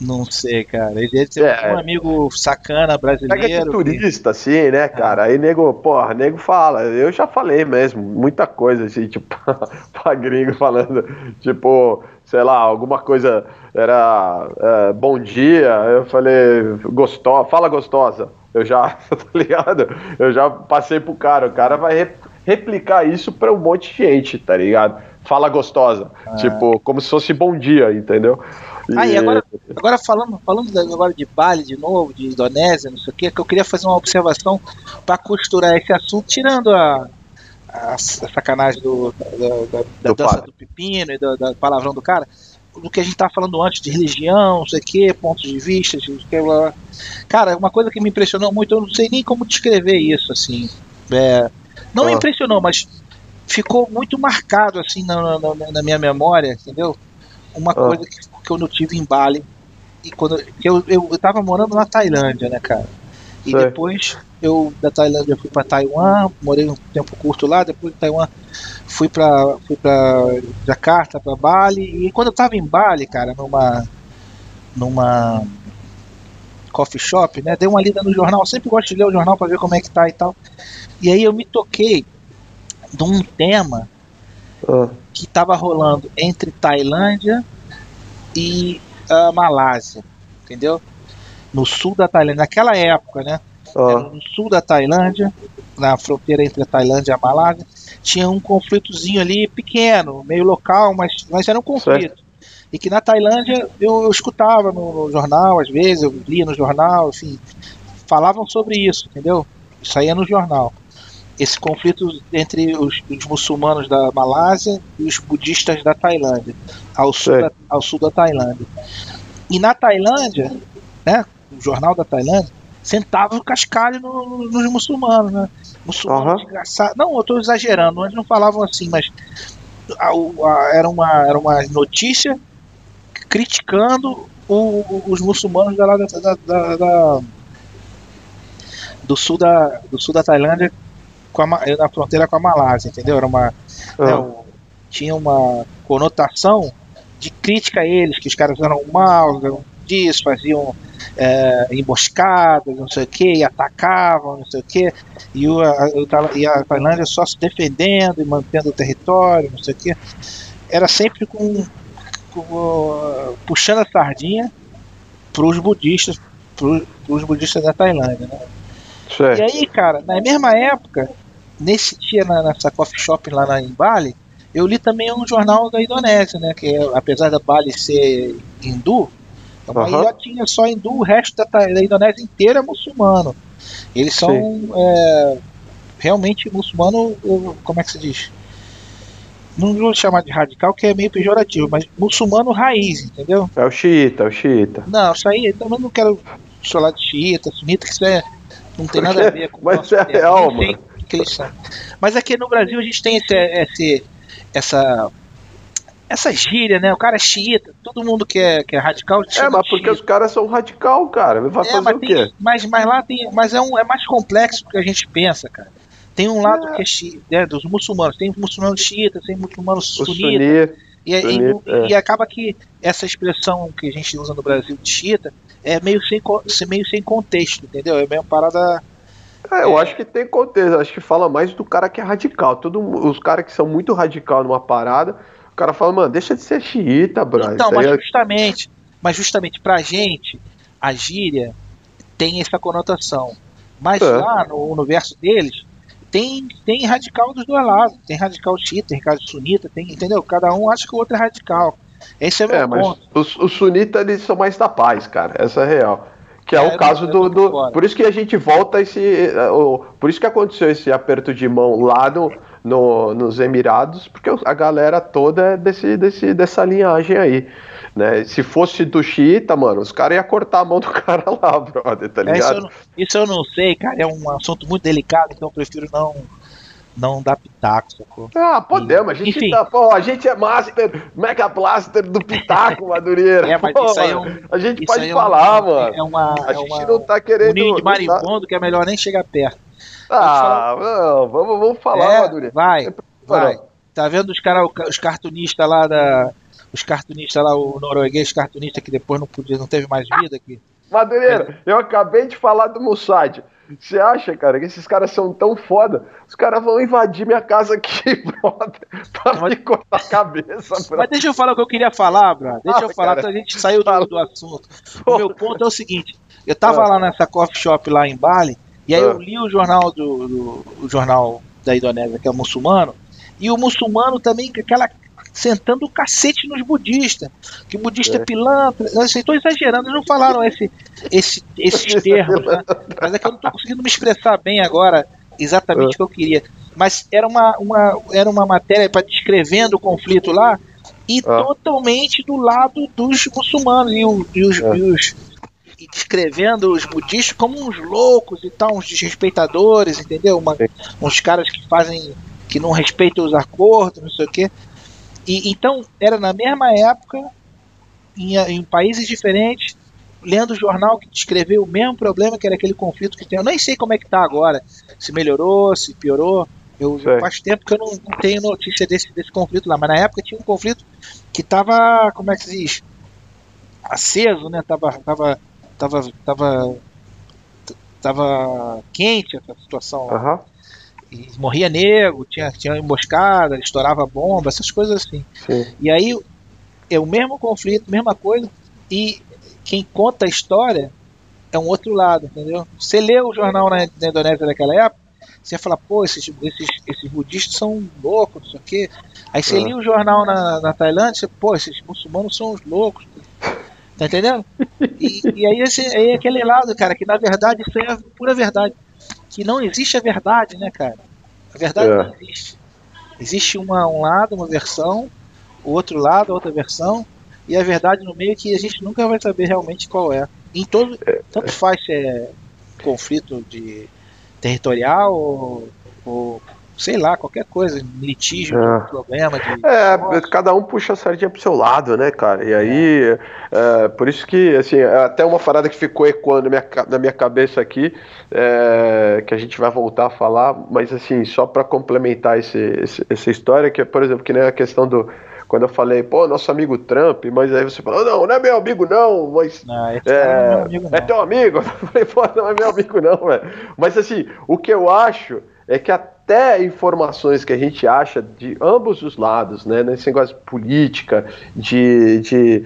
Não sei, cara. Ele deve ser é. um amigo sacana brasileiro. Pega de turista, que... assim, né, cara? É. Aí nego, porra, nego fala. Eu já falei mesmo, muita coisa, assim, tipo, [laughs] pra gringo falando, tipo, sei lá, alguma coisa era é, bom dia, eu falei, gostosa, fala gostosa. Eu já, [laughs] tá ligado? Eu já passei pro cara. O cara vai replicar isso pra um monte de gente, tá ligado? Fala gostosa. É. Tipo, como se fosse bom dia, entendeu? E... Ah, e agora, agora falando, falando agora de Bali de novo, de Indonésia, não sei o que, que eu queria fazer uma observação para costurar esse assunto, tirando a, a, a sacanagem do, da, da, da do dança padre. do pepino e da, da palavrão do cara do que a gente estava falando antes, de religião, não sei o que, pontos de vista, de, que, cara, uma coisa que me impressionou muito, eu não sei nem como descrever isso, assim, é, não ah. me impressionou, mas ficou muito marcado, assim, na, na, na minha memória, entendeu? Uma ah. coisa que, que eu não tive em Bali, e quando eu, eu, eu tava morando na Tailândia, né, cara, e Sei. depois eu da Tailândia fui para Taiwan, morei um tempo curto lá, depois de Taiwan fui para fui para Jakarta, para Bali, e quando eu tava em Bali, cara, numa numa coffee shop, né, dei uma lida no jornal, eu sempre gosto de ler o jornal para ver como é que tá e tal. E aí eu me toquei de um tema uh. que estava rolando entre Tailândia e a Malásia, entendeu? No sul da Tailândia, naquela época, né? Oh. no sul da Tailândia, na fronteira entre a Tailândia e a Malásia, tinha um conflitozinho ali pequeno, meio local, mas, mas era um conflito. Certo. E que na Tailândia eu, eu escutava no, no, jornal, às vezes, eu lia no jornal, enfim, falavam sobre isso, entendeu? Saía no jornal. Esse conflito entre os, os muçulmanos da Malásia e os budistas da Tailândia, ao sul, da, ao sul da Tailândia. E na Tailândia, né, o jornal da Tailândia, sentava o cascalho no, no, nos muçulmanos, né? Muçulmanos uhum. desgraçados. Não, eu estou exagerando, eles não falavam assim, mas a, a, era, uma, era uma notícia criticando o, os muçulmanos da, da, da, da, do, sul da, do sul da Tailândia com a, na fronteira com a Malásia, entendeu? Era uma, uhum. né, tinha uma conotação de crítica a eles, que os caras eram maus, eram disso, faziam é, emboscadas, não sei o que, e atacavam, não sei o que, e, o, a, e a Tailândia só se defendendo e mantendo o território, não sei o que. Era sempre com, com puxando a sardinha para os budistas, para os budistas da Tailândia, né? Certo. E aí, cara, na mesma época, nesse dia na, nessa coffee shop lá na, em Bali, eu li também um jornal da Indonésia, né? Que apesar da Bali ser hindu, uma uhum. ilhotinha só hindu, o resto da, da Indonésia inteira é muçulmano. Eles são é, realmente muçulmano, como é que se diz? Não vou chamar de radical, que é meio pejorativo, mas muçulmano raiz, entendeu? É o xiita, é o xiita. Não, isso aí, eu também não quero falar de xiita, sunita, que isso é, não tem nada a ver com Mas é real, mano. Que eles são. Mas aqui no Brasil a gente tem esse, esse essa essa gíria, né? O cara é xiita, todo mundo que é, que é radical. É, mas porque os caras são radical, cara. Vai é, fazer o quê? Tem, mas, mas lá tem. Mas é, um, é mais complexo do que a gente pensa, cara. Tem um lado é. que é xiita, né, dos muçulmanos. Tem muçulmanos xiitas, tem muçulmanos sunitas. E, e, é. e, acaba que essa expressão que a gente usa no Brasil de xiita é meio sem, meio sem contexto, entendeu? É meio parada. É, eu é... acho que tem contexto, acho que fala mais do cara que é radical. Todo, os caras que são muito radical numa parada, o cara fala, mano, deixa de ser xiita, bro. Então, mas é... justamente, mas justamente pra gente, a gíria tem essa conotação. Mas é. lá no universo deles, tem, tem radical dos dois lados. Tem radical xiita, tem radical sunita, tem, entendeu? Cada um acha que o outro é radical. Esse é o meu é, ponto. Os, os sunitas eles são mais da paz, cara. Essa é real. Que é, é o caso do. do por isso que a gente volta esse. O, por isso que aconteceu esse aperto de mão lá no, no, nos Emirados, porque a galera toda é desse, desse, dessa linhagem aí. Né? Se fosse do xiita, mano, os caras iam cortar a mão do [laughs] cara lá, brother, tá ligado? É, isso, eu não, isso eu não sei, cara, é um assunto muito delicado, então eu prefiro não não dar pitaco, sacou? Ah, podemos, a gente, Enfim. Tá, pô, a gente é master, mega blaster do pitaco, Madureira. [laughs] É, mas pô, isso aí é um, A gente pode falar, é um, mano. É uma, a é gente uma, não tá querendo... Um ninho de marimbondo que é melhor nem chegar perto. Ah, não, vamos, vamos falar, é, Madureira. Vai, vai. Tá vendo os, cara, os cartunistas lá da os cartunistas lá, o norueguês cartunista que depois não podia, não teve mais vida aqui. Madureira, eu acabei de falar do Mossad. Você acha, cara, que esses caras são tão foda? Os caras vão invadir minha casa aqui, [laughs] brother, pra mas, me cortar a cabeça, brother. Mas deixa eu falar o que eu queria falar, brother. Deixa ah, eu falar, cara, a gente saiu do, do assunto. O meu ponto é o seguinte: eu tava ah. lá nessa coffee shop lá em Bali, e aí ah. eu li o jornal do, do o jornal da Indonésia, que é o muçulmano, e o muçulmano também, com aquela sentando o cacete nos budistas. Que budista é, é pilantra. Estou exagerando, eles não falaram esse, esse, [laughs] esses termos, né? mas é que eu não estou conseguindo me expressar bem agora exatamente é. o que eu queria. Mas era uma, uma, era uma matéria para descrevendo o conflito lá e ah. totalmente do lado dos muçulmanos e, o, e os, é. e os e descrevendo os budistas como uns loucos e tal, uns desrespeitadores, entendeu? Uma, uns caras que fazem que não respeitam os acordos, não sei o quê. E, então, era na mesma época, em, em países diferentes, lendo o jornal que descreveu o mesmo problema, que era aquele conflito que tem. Eu nem sei como é que tá agora, se melhorou, se piorou. Eu, faz tempo que eu não, não, tenho notícia desse, desse conflito lá, mas na época tinha um conflito que tava, como é que se diz? Aceso, né? Tava, tava, tava, tava, tava quente essa situação. Uhum morria nego, tinha, tinha emboscada, estourava bomba, essas coisas assim. Sim. E aí é o mesmo conflito, mesma coisa, e quem conta a história é um outro lado, entendeu? Você lê o jornal na, na Indonésia daquela época, você ia falar, pô, esses, esses, esses budistas são loucos, não sei o quê. Aí você é. lia o jornal na, na Tailândia, você, pô, esses muçulmanos são os loucos. Tá entendendo? E, e aí, esse, aí é aquele lado, cara, que na verdade isso é a pura verdade que não existe a verdade, né, cara? A verdade é. não existe. Existe uma, um lado, uma versão, o outro lado, outra versão, e a verdade no meio que a gente nunca vai saber realmente qual é. Em todo, é. tanto faz se é conflito de territorial ou, ou sei lá, qualquer coisa, litígio, é. problema. De é, cada um puxa a sardinha pro seu lado, né, cara? E aí, é. É, por isso que, assim, é até uma parada que ficou ecoando na minha, na minha cabeça aqui, é, que a gente vai voltar a falar, mas assim, só para complementar esse, esse, essa história, que é, por exemplo, que nem a questão do. Quando eu falei, pô, nosso amigo Trump, mas aí você falou, não, não é meu amigo, não, mas. Não, é, é, amigo, não. é teu amigo? [laughs] Eu falei, pô, não é meu amigo, não, velho. Mas assim, o que eu acho é que até informações que a gente acha de ambos os lados, né, nesse negócio de política, de, de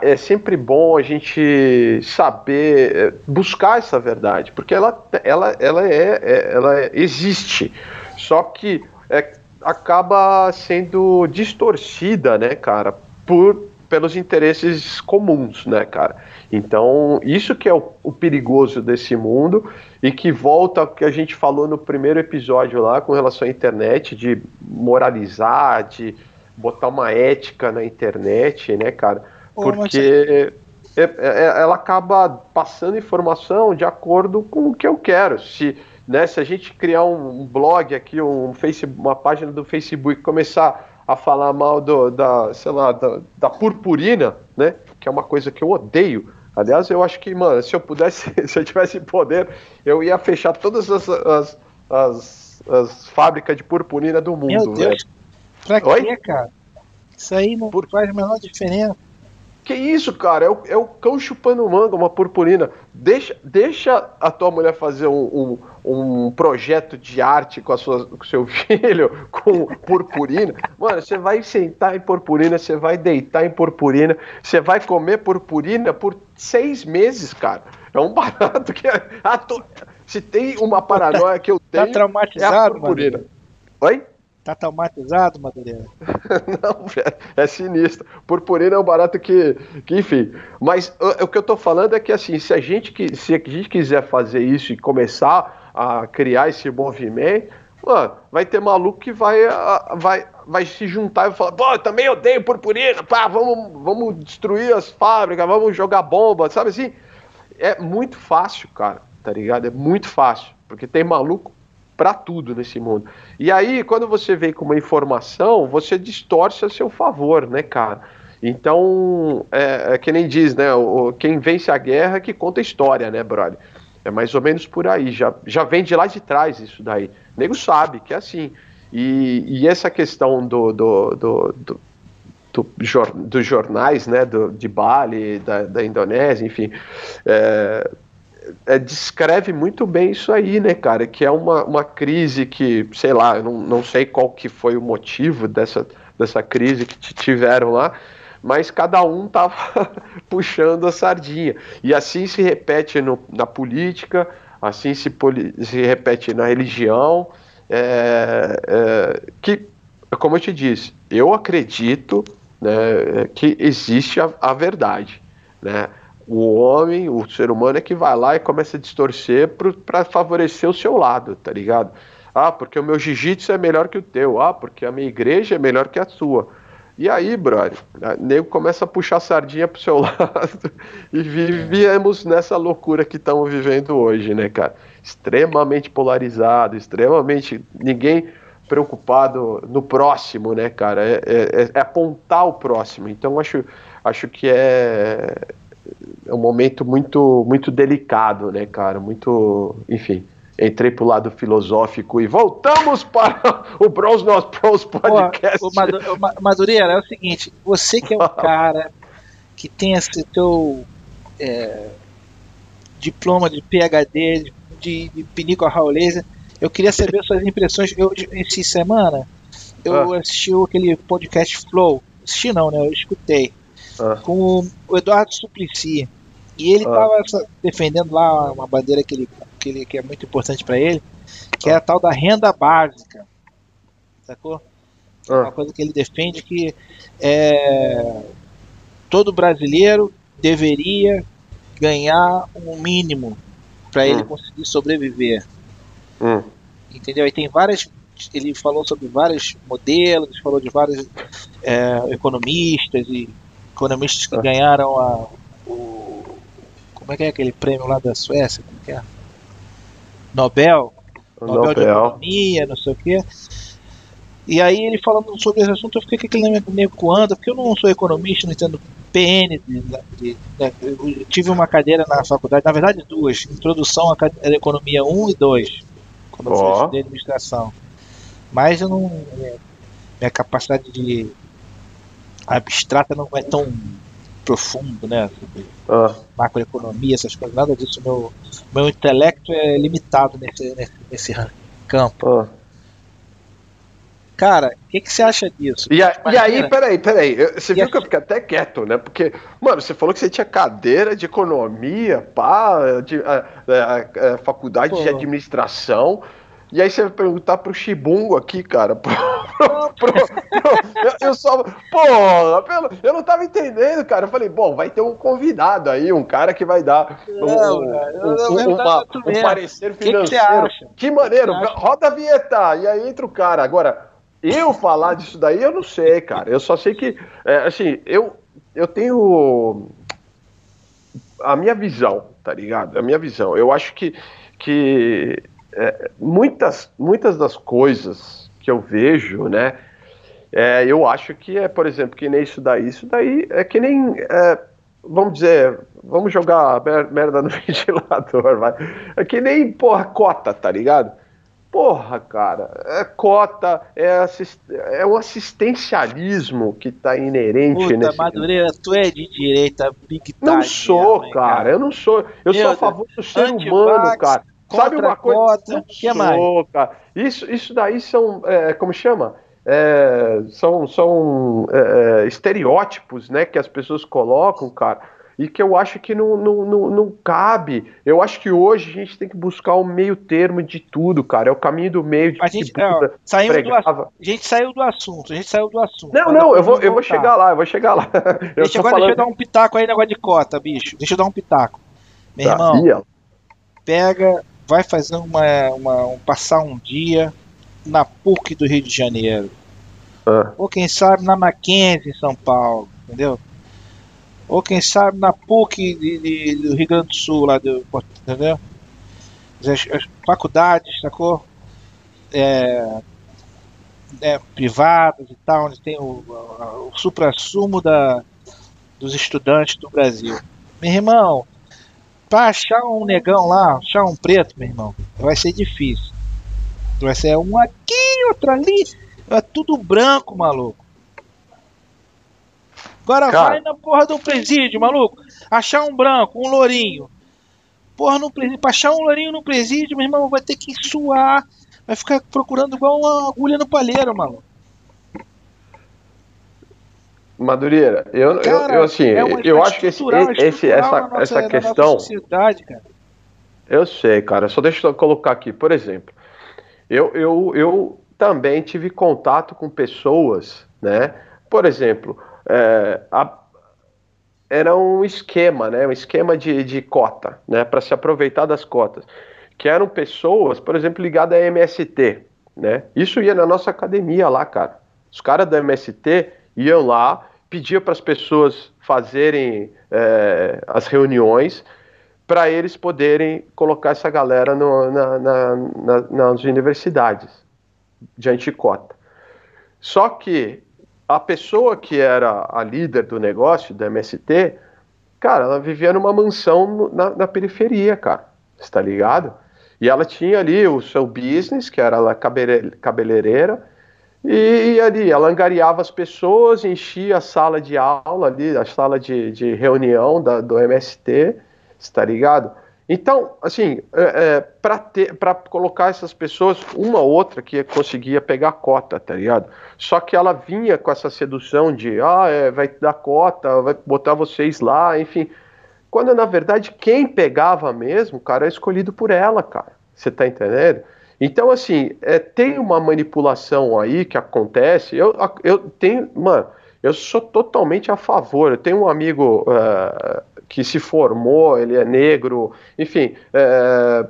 é sempre bom a gente saber é, buscar essa verdade, porque ela, ela, ela, é, é ela existe, só que é, acaba sendo distorcida, né, cara, por pelos interesses comuns, né, cara? Então, isso que é o, o, perigoso desse mundo e que volta ao que a gente falou no primeiro episódio lá com relação à internet, de moralizar, de botar uma ética na internet, né, cara? Porque é, é, é, ela acaba passando informação de acordo com o que eu quero. Se, né, se a gente criar um, blog aqui, um Facebook, uma página do Facebook, começar a falar mal do, da, sei lá, da, da purpurina, né? Que é uma coisa que eu odeio Aliás, eu acho que, mano, se eu pudesse, [laughs] se eu tivesse poder, eu ia fechar todas as, as, as, as fábricas de purpurina do mundo. Meu Deus. Pra quê, cara? Isso aí não Por... faz a menor diferença. Que isso, cara? É o, é o cão chupando manga, uma purpurina. Deixa, deixa a tua mulher fazer um, um, projeto de arte com, a sua, com seu [laughs] filho, com purpurina. Mano, você vai sentar em purpurina, você vai deitar em purpurina, você vai comer purpurina por seis meses, cara. É um barato que. É, se tem uma paranoia que eu tá tenho. Tá traumatizado, é a purpurina. Mano. Oi? Tá traumatizado, Madureira? [laughs] Não, é, é sinistro. Purpurina é um barato que, que enfim. Mas o, o, que eu tô falando é que, assim, se a, gente, se a gente quiser fazer isso e começar a criar esse movimento, mano, vai ter maluco que vai, vai, vai se juntar e falar: pô, eu também odeio purpurina, pá, vamos, vamos destruir as fábricas, vamos jogar bomba, sabe assim? É muito fácil, cara, tá ligado? É muito fácil. Porque tem maluco para tudo nesse mundo. E aí, quando você vem com uma informação, você distorce a seu favor, né, cara? Então, é, é que nem diz, né? O, quem vence a guerra é que conta a história, né, brother? É mais ou menos por aí. Já, já vem de lá de trás isso daí. O nego sabe que é assim. E, e essa questão do, do, do, do do, dos jornais, né, do, de Bali, da, da Indonésia, enfim, é, é, descreve muito bem isso aí, né, cara? Que é uma, uma crise que, sei lá, eu não, não sei qual que foi o motivo dessa, dessa crise que tiveram lá, mas cada um tava [laughs] puxando a sardinha. E assim se repete no, na política, assim se, se repete na religião, é, é, que, como eu te disse, eu acredito né, que existe a, a verdade, né? o homem, o ser humano é que vai lá e começa a distorcer para favorecer o seu lado, tá ligado? Ah, porque o meu jiu-jitsu é melhor que o teu. Ah, porque a minha igreja é melhor que a sua. E aí, brother, o nego começa a puxar a sardinha pro seu [laughs] lado e vivemos nessa loucura que estamos vivendo hoje, né, cara? Extremamente polarizado, extremamente. ninguém preocupado no próximo, né, cara? É, é, é apontar o próximo. Então, acho, acho que é, é um momento muito, muito delicado, né, cara? Muito, enfim. Entrei pro lado filosófico e voltamos para o Bros Not Pros podcast. Pô, o Madureira, é o seguinte: você que é um [laughs] cara que tem esse teu é, diploma de PhD, de, de pinico a laser, eu queria saber suas impressões. Eu, essa semana, eu ah. assisti aquele podcast Flow. Assisti não, né? Eu escutei ah. com o Eduardo Suplicy. E ele estava ah. defendendo lá uma bandeira que, ele, que, ele, que é muito importante para ele, que é a tal da renda básica. Sacou? É uma coisa que ele defende que é, todo brasileiro deveria ganhar um mínimo para ele hum. conseguir sobreviver. Hum. Entendeu? E tem várias. Ele falou sobre vários modelos, falou de vários é, economistas e economistas que ganharam a, o. Como é que é aquele prêmio lá da Suécia? Como é? é? Nobel. Nobel, Nobel de Economia, não sei o quê. E aí ele falando sobre esse assunto, eu fiquei com aquele nego coando, porque eu não sou economista, não entendo PN. De, de, de, eu tive uma cadeira na faculdade, na verdade duas, introdução à economia 1 e 2, quando oh. eu estudei administração. Mas eu não. Minha capacidade de abstrata não é tão profundo, né? ah. macroeconomia, essas coisas, nada disso. Meu, meu intelecto é limitado nesse, nesse, nesse campo. Ah. Cara, o que, que você acha disso? E, a, e aí, peraí, peraí. Você e viu que eu fiquei até quieto, né? Porque, mano, você falou que você tinha cadeira de economia, pá, de, a, a, a faculdade Pô. de administração. E aí você vai perguntar pro Chibungo aqui, cara. [laughs] Pro, pro, pro, eu, eu, só. Porra, eu não tava entendendo, cara. Eu falei, bom, vai ter um convidado aí, um cara que vai dar um, não, um, um, uma, um parecer financeiro. Que, que, que maneiro, roda a vinheta. E aí entra o cara. Agora, eu falar disso daí, eu não sei, cara. Eu só sei que, é, assim, eu, eu tenho a minha visão, tá ligado? A minha visão. Eu acho que, que é, muitas, muitas das coisas que eu vejo, né, é, eu acho que é, por exemplo, que nem isso daí, isso daí é que nem, é, vamos dizer, vamos jogar merda no [laughs] ventilador, vai. É que nem, porra, cota, tá ligado? Porra, cara, é cota, é, assist, é um assistencialismo que tá inerente Puta, nesse. Madureira, tu é de direita, big time. Não sou, cara, cara, eu não sou. Eu Meu sou a favor do ser humano, cara. Sabe uma coisa? Cota, que mais? Isso, isso daí são, é, como chama? É, são são é, é estereótipos, né, que as pessoas colocam, cara e que eu acho que não, não, não, não, cabe. Eu acho que hoje a gente tem que buscar o meio termo de tudo, cara. É o caminho do meio de a gente, saiu do, a gente saiu do assunto, a gente saiu do assunto. Não, não, eu vou, eu vou chegar lá, eu vou chegar lá. [laughs] Deixa, agora falando... deixa eu dar um pitaco aí negócio de cota, bicho. Deixa eu dar um pitaco. Meu tá, irmão, pega, vai fazer uma, uma um, passar um dia na PUC do Rio de Janeiro. Ah. Ou quem sabe na Mackenzie em São Paulo, entendeu? Ou quem sabe na PUC de, de, do Rio Grande do Sul, lá do. Entendeu? As, as faculdades, sacou? É, é, privadas e tal, onde tem o, o, supra-sumo da, dos estudantes do Brasil. Meu irmão, para achar um negão lá, achar um preto, meu irmão, vai ser difícil. Vai ser um aqui, outro ali. É tudo branco, maluco. Agora Cara. vai na porra do presídio, maluco. Achar um branco, um lourinho. Porra, no presídio. Pra achar um lourinho no presídio, meu irmão, vai ter que suar. Vai ficar procurando igual uma agulha no palheiro, maluco. Madureira, eu, cara, eu, eu, assim, é eu acho que esse, esse essa, nossa, essa questão. Eu sei, cara. Só deixa eu colocar aqui, por exemplo. Eu, eu, eu também tive contato com pessoas, né? Por exemplo, é, a, era um esquema, né, um esquema de, de cota, né, para se aproveitar das cotas, que eram pessoas, por exemplo, ligadas à MST, né, isso ia na nossa academia lá, cara, os caras da MST iam lá, pediam para as pessoas fazerem é, as reuniões para eles poderem colocar essa galera no, na, na, na, nas universidades de anticota. Só que a pessoa que era a líder do negócio, da MST, cara, ela vivia numa mansão na, na periferia, cara. Está ligado? E ela tinha ali o seu business, que era a cabeleireira, e, e, ali ela angariava as pessoas, enchia a sala de aula ali, a sala de, de reunião da, do MST, está ligado? Então, assim, é, é, para colocar essas pessoas, uma ou outra que conseguia pegar cota, tá ligado? Só que ela vinha com essa sedução de, ah, é, vai dar cota, vai botar vocês lá, enfim. Quando na verdade quem pegava mesmo, cara, é escolhido por ela, cara. Você tá entendendo? Então, assim, é, tem uma manipulação aí que acontece. Eu, eu tenho, mano, eu sou totalmente a favor. Eu tenho um amigo uh, que se formou, ele é negro, enfim, é,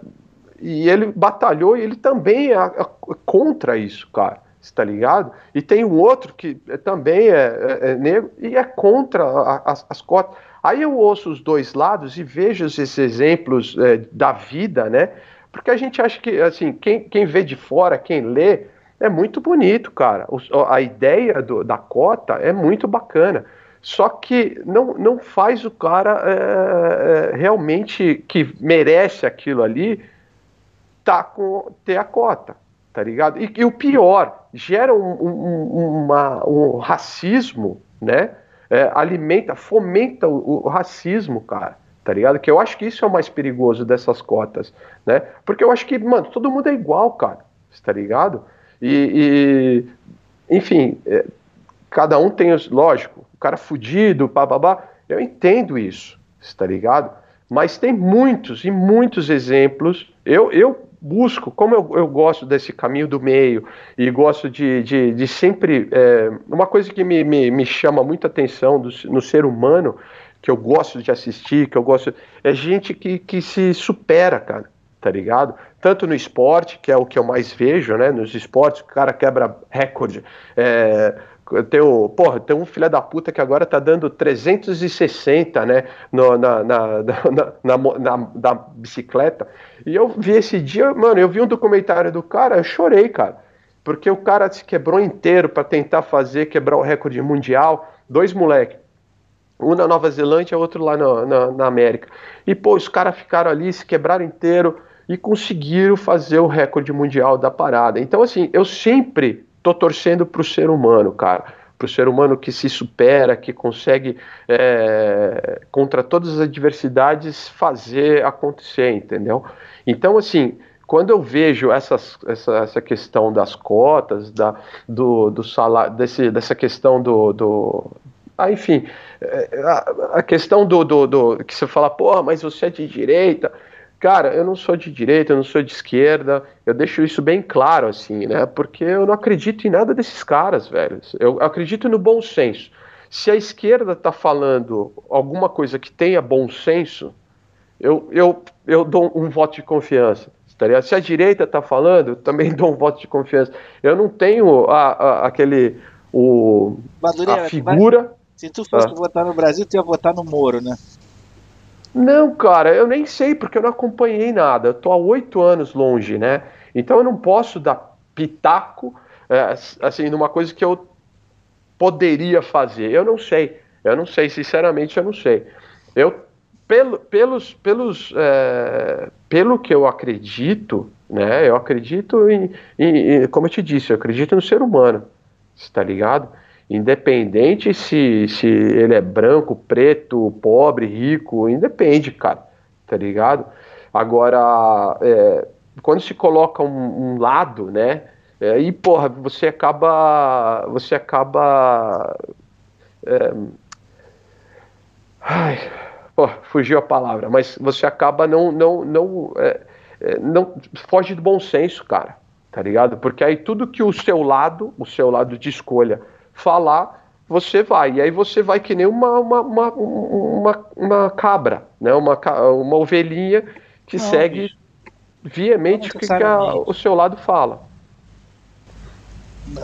e ele batalhou e ele também é, é contra isso, cara, está ligado? E tem um outro que também é, é, é negro e é contra a, as, as cotas. Aí eu ouço os dois lados e vejo esses exemplos é, da vida, né? Porque a gente acha que, assim, quem, quem vê de fora, quem lê, é muito bonito, cara. O, a ideia do, da cota é muito bacana. Só que não, não faz o cara é, é, realmente que merece aquilo ali tá com, ter a cota, tá ligado? E, e o pior, gera um, um, uma, um racismo, né? É, alimenta, fomenta o, o, racismo, cara, tá ligado? Que eu acho que isso é o mais perigoso dessas cotas, né? Porque eu acho que, mano, todo mundo é igual, cara, tá ligado? E, e enfim, é, cada um tem os. Lógico, o cara fudido, babá. Eu entendo isso, está ligado? Mas tem muitos e muitos exemplos. Eu, eu busco, como eu, eu gosto desse caminho do meio e gosto de, de, de sempre. É, uma coisa que me, me, me chama muita atenção do, no ser humano, que eu gosto de assistir, que eu gosto. É gente que, que se supera, cara, tá ligado? Tanto no esporte, que é o que eu mais vejo, né? Nos esportes, o cara quebra recorde. É, tem, o, porra, tem um filho da puta que agora tá dando 360, né, no, na, na, na, bicicleta. E eu vi esse dia, mano, eu vi um documentário do cara, eu chorei, cara. Porque o cara se quebrou inteiro para tentar fazer, quebrar o recorde mundial. Dois moleques. Um na Nova Zelândia, outro lá na, na, na América. E, pô, os caras ficaram ali, se quebraram inteiro. e conseguiram fazer o recorde mundial da parada. Então, assim, eu sempre tô torcendo pro ser humano, cara. Pro ser humano que se supera, que consegue, é, contra todas as adversidades, fazer acontecer, entendeu? Então, assim, quando eu vejo essas, essa, essa questão das cotas, da, do, do salário, desse, dessa questão do, do ah, enfim, é, a, questão do, do, do, que você fala, porra, mas você é de direita. Cara, eu não sou de direita, eu não sou de esquerda, eu deixo isso bem claro, assim, né? Porque eu não acredito em nada desses caras, velho. Eu acredito no bom senso. Se a esquerda tá falando alguma coisa que tenha bom senso, eu, eu, eu dou um voto de confiança. Tá Se a direita está falando, eu também [laughs] dou um voto de confiança. Eu não tenho a, a, aquele. O, a figura. Se tu fosse ah. votar no Brasil, tu ia votar no Moro, né? Não, cara, eu nem sei, porque eu não acompanhei nada. Eu tô há oito anos longe, né? Então eu não posso dar pitaco, é, assim, numa coisa que eu poderia fazer. Eu não sei. Eu não sei, sinceramente, eu não sei. Eu pelo, pelos, pelos, é, pelo que eu acredito, né? Eu acredito em, em, em, como eu te disse, eu acredito no ser humano, está ligado? Independente se, se ele é branco, preto, pobre, rico, independe, cara, tá ligado? Agora, é, quando se coloca um, um lado, né? É, porra, você acaba, você acaba, é, ai, oh, fugiu a palavra, mas você acaba não, não, não, é, é, não foge do bom senso, cara, tá ligado? Porque aí tudo que o seu lado, o seu lado de escolha falar, você vai. E aí você vai que nem uma, uma, uma, uma, uma cabra, né? uma, uma ovelhinha que não, segue bicho. viamente o que, que a, o seu lado fala.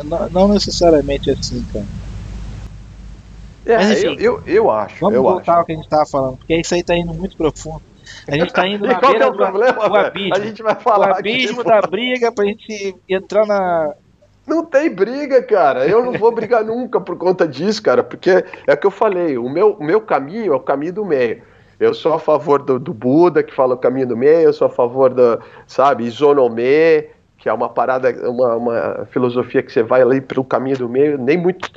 Não, não necessariamente assim, cara. É, Mas, enfim, eu, eu, eu acho. Vamos eu voltar acho. ao que a gente estava falando, porque isso aí está indo muito profundo. A gente está indo [laughs] na beira é o do, problema, do abismo. A gente vai falar o abismo da briga para a gente entrar na. Não tem briga, cara. Eu não vou brigar [laughs] nunca por conta disso, cara, porque é o que eu falei. O meu, o meu caminho é o caminho do meio. Eu sou a favor do, do Buda, que fala o caminho do meio, eu sou a favor da, sabe, Isonomê, que é uma parada, uma, uma filosofia que você vai ali pelo caminho do meio, nem muito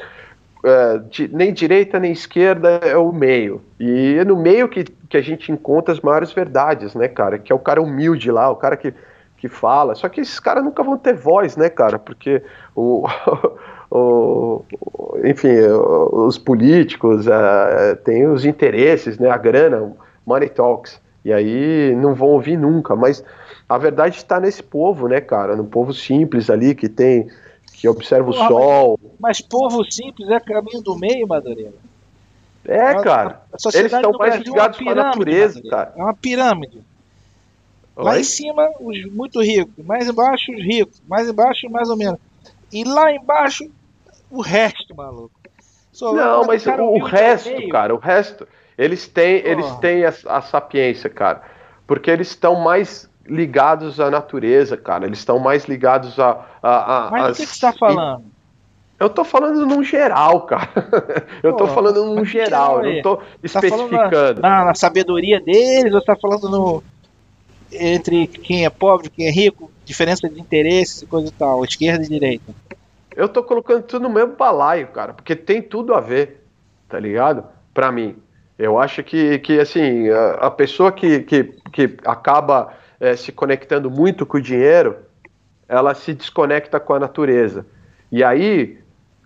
é, de, nem direita nem esquerda é o meio. E é no meio que, que a gente encontra as maiores verdades, né, cara? Que é o cara humilde lá, o cara que, que fala. Só que esses caras nunca vão ter voz, né, cara? Porque o. [laughs] o enfim, os políticos uh, têm os interesses, né, a grana, money talks, e aí não vão ouvir nunca, mas a verdade está nesse povo, né, cara, no povo simples ali que tem que observa Porra, o sol. Mas, mas, povo simples é caminho do meio, Madureira. É, cara. Eles estão mais Brasil ligados é com a natureza, Madureira. cara. É uma pirâmide. Oi? Lá em cima, os muito ricos. Mais embaixo, os ricos. Mais embaixo, mais ou menos. E lá embaixo, o resto, maluco. Só Não, mas o, o resto, cara, o resto, eles têm, eles têm a, a sapiência, cara. Porque eles estão mais ligados à natureza, cara. Eles estão mais ligados a. a, a Mas as... o que, você está falando? Eu tô falando num geral, cara. [laughs] Eu tô falando num geral, eu não tô especificando. Tá na, na, sabedoria deles, ou tá falando no. Entre quem é pobre, quem é rico, diferença de interesses e coisa e tal, esquerda e direita. Eu tô colocando tudo no mesmo balaio, cara, porque tem tudo a ver, tá ligado? Pra mim. Eu acho que, que assim, a, a pessoa que, que, que acaba é, se conectando muito com o dinheiro, ela se desconecta com a natureza. E aí,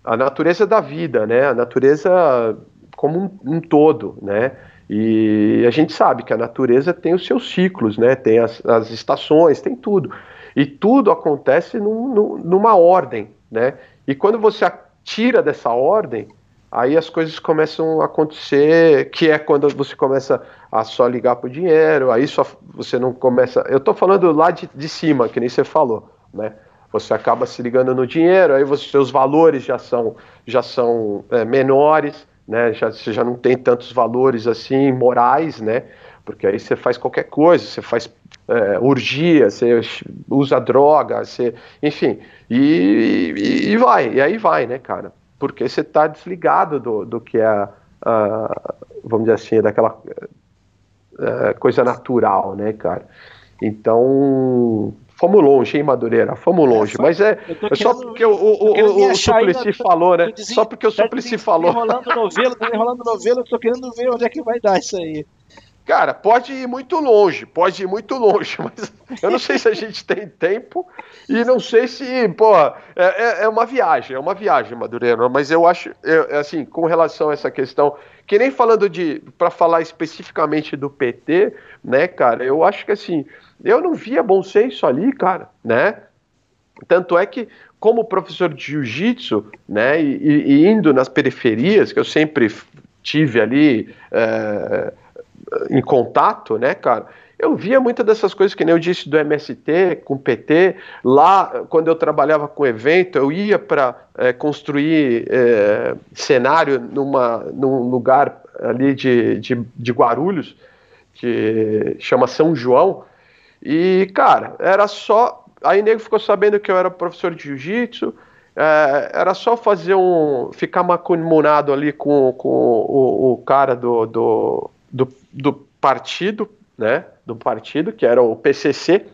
a natureza da vida, né? A natureza como um, um todo, né? E a gente sabe que a natureza tem os seus ciclos, né? Tem as, as estações, tem tudo. E tudo acontece num, num, numa ordem, né? E quando você tira dessa ordem, aí as coisas começam a acontecer, que é quando você começa a só ligar para o dinheiro, aí só você não começa. Eu estou falando lá de, de cima, que nem você falou, né? Você acaba se ligando no dinheiro, aí você, seus valores já são, já são é, menores, né? Já, você já não tem tantos valores assim morais, né? Porque aí você faz qualquer coisa, você faz é, urgia, você usa droga, você, enfim, e, e, e vai, e aí vai, né, cara? porque você está desligado do, do que é, a, vamos dizer assim, daquela é, coisa natural, né, cara? Então, fomos longe, hein, Madureira? Fomos longe. É, só, mas é, é só porque o, o, o, o Suplicy falou, né? só porque o tá Suplicy falou. Enrolando novelo, tá enrolando novelo, eu tô querendo ver onde é que vai dar isso aí. Cara, pode ir muito longe, pode ir muito longe, [laughs] mas eu não sei se a gente tem tempo e não sei se, pô, é, é, é uma viagem, é uma viagem, Madureira, mas eu acho, é, assim, com relação a essa questão, que nem falando de, para falar especificamente do PT, né, cara, eu acho que assim, eu não via bom senso ali, cara, né, tanto é que, como professor de jiu-jitsu, né, e, e, indo nas periferias, que eu sempre tive ali, é, em contato, né, cara, eu via muitas dessas coisas que nem eu disse do MST com PT. Lá, quando eu trabalhava com evento, eu ia para é, construir é, cenário numa, num lugar ali de, de, de, Guarulhos, que chama São João. E, cara, era só. Aí nego ficou sabendo que eu era professor de jiu-jitsu. É, era só fazer um. ficar macumunado ali com, com o, o cara do, do, do do partido, né, do partido, que era o PCC,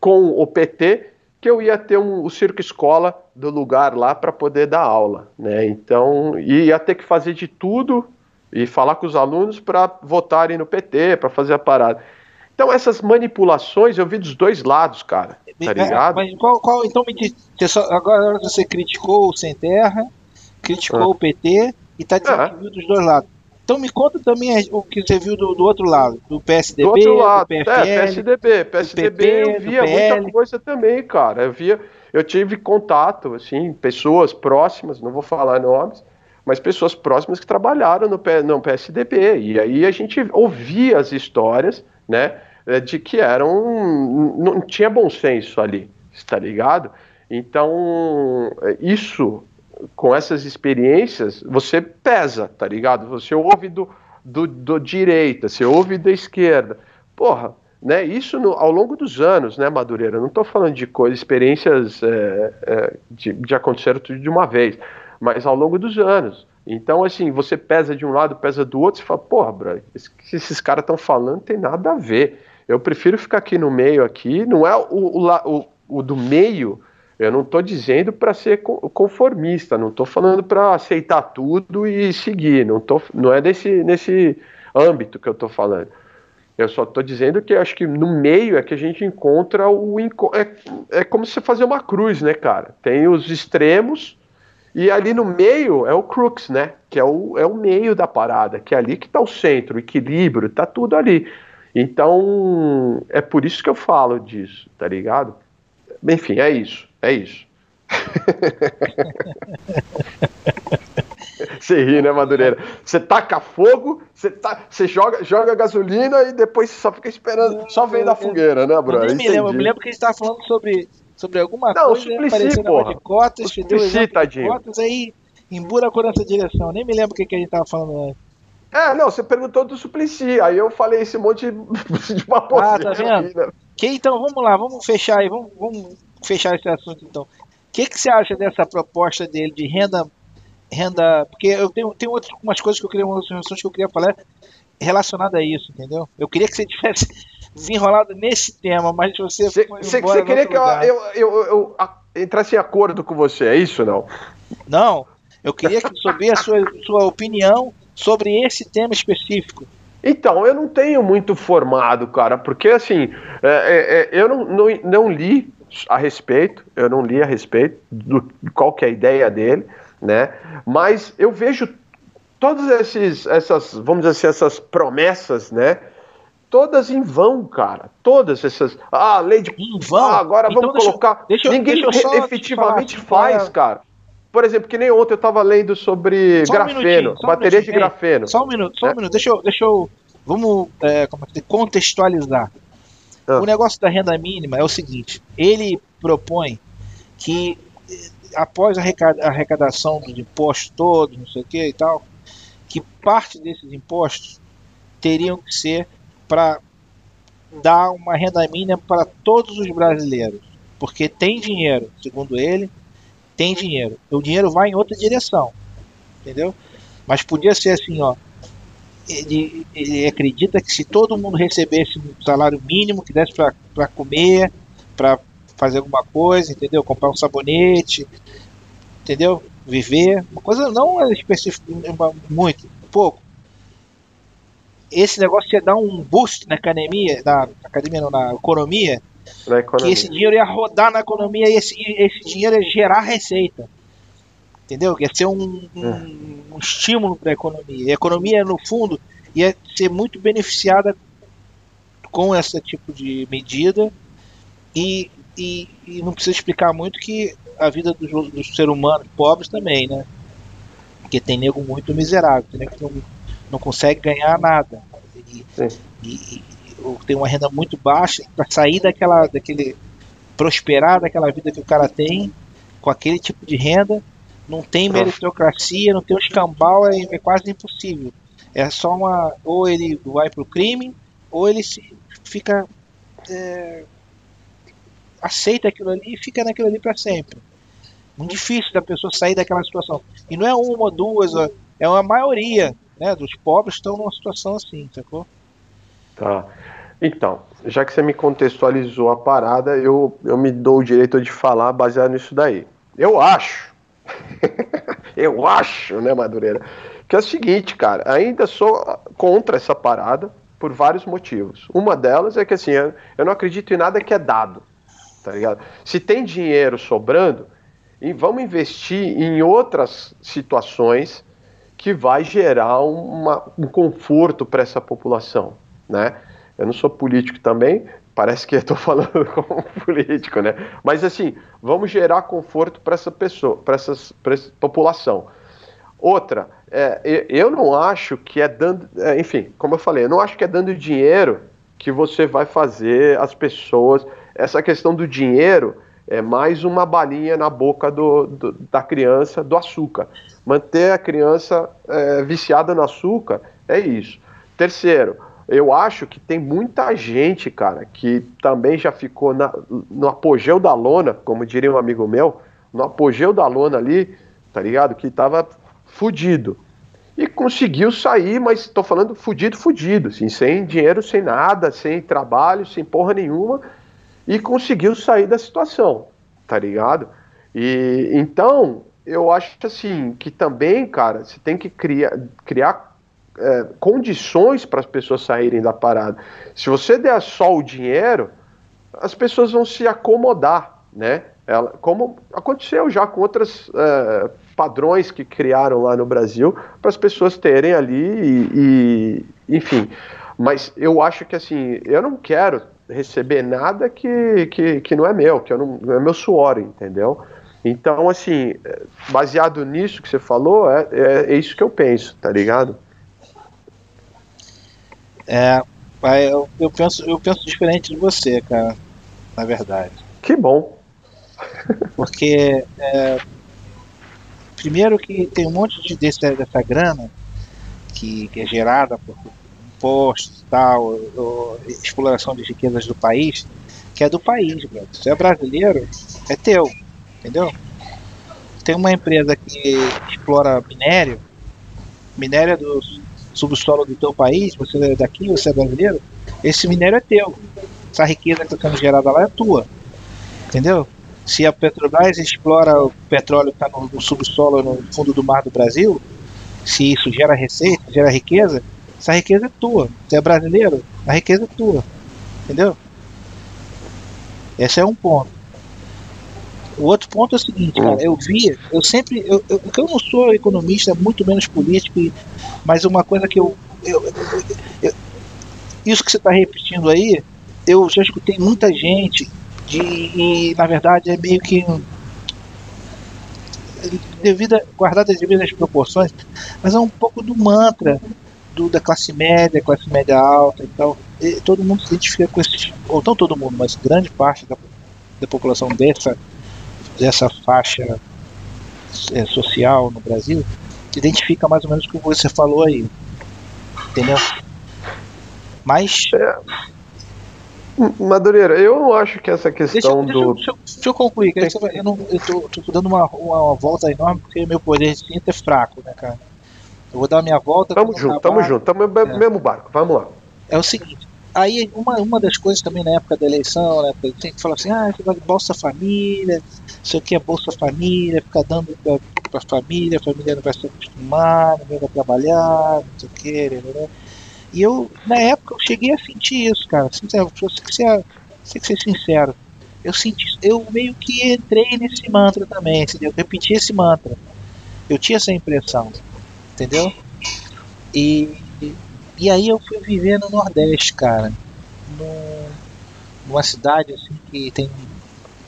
com o PT, que eu ia ter um, o circo escola do lugar lá para poder dar aula, né? Então, ia ter que fazer de tudo e falar com os alunos para votarem no PT, para fazer a parada. Então, essas manipulações eu vi dos dois lados, cara. Tá é, ligado? Mas qual, qual então me diz, agora você criticou o Sem Terra, criticou ah. o PT e tá dizendo ah. que viu dos dois lados. Então me conta também o que você viu do, do outro lado, do PSDB, do outro lado, do PFL, é, PSDB, PSDB PP, eu via muita coisa também, cara. Eu via, eu tive contato, assim, pessoas próximas, não vou falar nomes, mas pessoas próximas que trabalharam no, no PSDB. E aí a gente ouvia as histórias, né, eh, de que eram não tinha bom senso ali, está ligado? Então, isso com essas experiências, você pesa, tá ligado? Você ouve do, do, do direita, você ouve da esquerda. Porra, né? Isso no, ao longo dos anos, né, Madureira? Não estou falando de coisas, experiências é, é, de, de acontecer tudo de uma vez, mas ao longo dos anos. Então, assim, você pesa de um lado, pesa do outro, você fala, porra, bro, esse, esses caras estão falando tem nada a ver. Eu prefiro ficar aqui no meio aqui, não é o, o, o, o do meio eu não estou dizendo para ser conformista, não estou falando para aceitar tudo e seguir, não, tô, não é nesse, nesse âmbito que eu estou falando. Eu só estou dizendo que acho que no meio é que a gente encontra o. É, é como se fazer uma cruz, né, cara? Tem os extremos e ali no meio é o crux, né? Que é o, é o meio da parada, que é ali que está o centro, o equilíbrio, está tudo ali. Então, é por isso que eu falo disso, tá ligado? Enfim, é isso. É isso. [laughs] Você ri, né, Madureira? Você taca fogo, você, tá, você joga, joga gasolina e depois você só fica esperando, só vem da fogueira, né, Bruno? Eu me lembro, eu me lembro que a gente tava falando sobre, sobre alguma não, coisa, Suplicy, porra. de cotas, o Suplicy, tadinho. cotas, aí embura por essa direção. Nem me lembro o que, que a gente tava falando antes. É, não, você perguntou do Suplicy, aí eu falei esse monte [laughs] de, de Ah, tá vendo? Né? Que, então, vamos lá, vamos fechar aí, vamos, vamos fechar esse assunto então. O que, que você acha dessa proposta dele de renda. renda porque eu tenho, tenho outras, umas coisas que eu queria, umas que eu queria falar relacionada a isso, entendeu? Eu queria que você tivesse desenrolado nesse tema, mas você. Você queria que eu, eu, eu, eu, entrasse em acordo com você, é isso não? Não. Eu queria que saber a sua, sua opinião sobre esse tema específico. Então, eu não tenho muito formado, cara, porque assim, é, é, é eu não, não, não li a respeito, eu não li a respeito do qual que é a ideia dele, né? Mas eu vejo todas esses, essas, vamos dizer assim, essas promessas, né? Todas em vão, cara. Todas essas. Ah, lei de. Em vão? Ah, agora então vamos colocar. Deixa, Ninguém deixa efetivamente faz, cara. Por exemplo, que nem ontem eu estava lendo sobre só grafeno, um bateria um de grafeno. Só um minuto, só um é. minuto. Deixa eu, deixa eu vamos é, é contextualizar. Ah. O negócio da renda mínima é o seguinte: ele propõe que após a arrecadação dos impostos todos, não sei o que e tal, que parte desses impostos teriam que ser para dar uma renda mínima para todos os brasileiros, porque tem dinheiro, segundo ele, tem dinheiro. O dinheiro vai em outra direção, entendeu? Mas podia ser assim, ó, ele, ele acredita que se todo mundo recebesse um salário mínimo que desse para comer, para fazer alguma coisa, entendeu? Comprar um sabonete, entendeu? Viver, uma coisa não específica, muito, pouco. Esse negócio ia dar um boost na academia, na academia, não, na economia, na economia. que esse dinheiro ia rodar na economia e esse, esse dinheiro ia gerar receita. Entendeu? Ia ser um, um, é. um estímulo para a economia. E a economia, no fundo, ia ser muito beneficiada com esse tipo de medida. E, e, e não precisa explicar muito que a vida dos, dos seres humanos pobres também, né? Porque tem nego muito miserável, tem nego que não, consegue ganhar nada. E, e, e, tem uma renda muito baixa para sair daquela, daquele prosperar daquela vida que o cara tem com aquele tipo de renda não tem meritocracia, não tem o escambau, é, é quase impossível. É só uma. Ou ele vai pro crime, ou ele se, fica. É, aceita aquilo ali e fica naquilo ali para sempre. Muito difícil da pessoa sair daquela situação. E não é uma ou duas, é uma maioria né, dos pobres estão numa situação assim, sacou? Tá. Então, já que você me contextualizou a parada, eu, eu me dou o direito de falar baseado nisso daí. Eu acho [laughs] eu acho, né, Madureira, que é o seguinte, cara, ainda sou contra essa parada por vários motivos. Uma delas é que assim, eu, eu não acredito em nada que é dado, tá ligado? Se tem dinheiro sobrando, e vamos investir em outras situações que vai gerar uma, um conforto para essa população, né? Eu não sou político também, Parece que estou [laughs] falando como político, né? Mas assim, vamos gerar conforto para essa pessoa, para essa população. Outra, é, eu não acho que é dando, é, enfim, como eu falei, eu não acho que é dando dinheiro que você vai fazer as pessoas. Essa questão do dinheiro é mais uma balinha na boca do, do da criança do açúcar. Manter a criança é, viciada no açúcar é isso. Terceiro, eu acho que tem muita gente, cara, que também já ficou na, no apogeu da lona, como diria um amigo meu, no apogeu da lona ali, tá ligado? Que tava fudido. E conseguiu sair, mas tô falando fudido, fudido, assim, sem dinheiro, sem nada, sem trabalho, sem porra nenhuma, e conseguiu sair da situação, tá ligado? E então, eu acho assim, que também, cara, você tem que criar, criar é, condições para as pessoas saírem da parada. Se você der só o dinheiro, as pessoas vão se acomodar, né? Ela, como aconteceu já com outros é, padrões que criaram lá no Brasil, para as pessoas terem ali e, e, enfim. Mas eu acho que assim, eu não quero receber nada que, que, que não é meu, que eu não, não é meu suor, entendeu? Então, assim, baseado nisso que você falou, é, é, é isso que eu penso, tá ligado? É, eu, eu, penso, eu penso diferente de você, cara, na verdade. Que bom. Porque, é, primeiro que tem um monte de desse, dessa grana que, que é gerada por impostos tal, exploração de riquezas do país, que é do país, bro. Se é brasileiro, é teu, entendeu? Tem uma empresa que explora minério, minério é dos subsolo do teu país, você é daqui, você é brasileiro, esse minério é teu. Essa riqueza que está sendo gerada lá é tua. Entendeu? Se a Petrobras explora o petróleo que está no, no, subsolo, no fundo do mar do Brasil, se isso gera receita, gera riqueza, essa riqueza é tua. Você é brasileiro, a riqueza é tua. Entendeu? Esse é um ponto. O outro ponto é o seguinte, cara, eu vi, eu sempre, eu, eu, eu não sou economista, muito menos político, mas uma coisa que eu, eu, eu isso que você está repetindo aí, eu já escutei muita gente de, e na verdade é meio que devido guardado as devidas proporções, mas é um pouco do mantra do, da classe média, classe média alta e tal. E todo mundo se identifica com esses, ou não todo mundo, mas grande parte da, da população dessa dessa faixa é, social no Brasil identifica mais ou menos o que você falou aí. Entendeu? Mas. É. Madureira, eu não acho que essa questão deixa, do. Deixa, eu, deixa eu concluir, que eu, não, eu tô, tô, dando uma, uma, volta enorme porque meu poder de síntese é fraco, né, cara? Eu vou dar a minha volta. Tamo junto, tamo junto, tamo é. mesmo barco, vamos lá. É o seguinte, aí uma, uma das coisas também na época da eleição, né, tem que falar assim, ah, Bolsa Família, isso aqui é Bolsa Família, ficar dando pra, pra família, a família não vai se acostumar, não vai trabalhar, não sei o que, né, né? E eu, na época, eu cheguei a sentir isso, cara. Sincero, se ser, se ser sincero. Eu senti, eu meio que entrei nesse mantra também, entendeu? Eu repeti esse mantra. Eu tinha essa impressão, entendeu? E, e aí eu fui viver no Nordeste, cara. No, numa cidade assim que tem,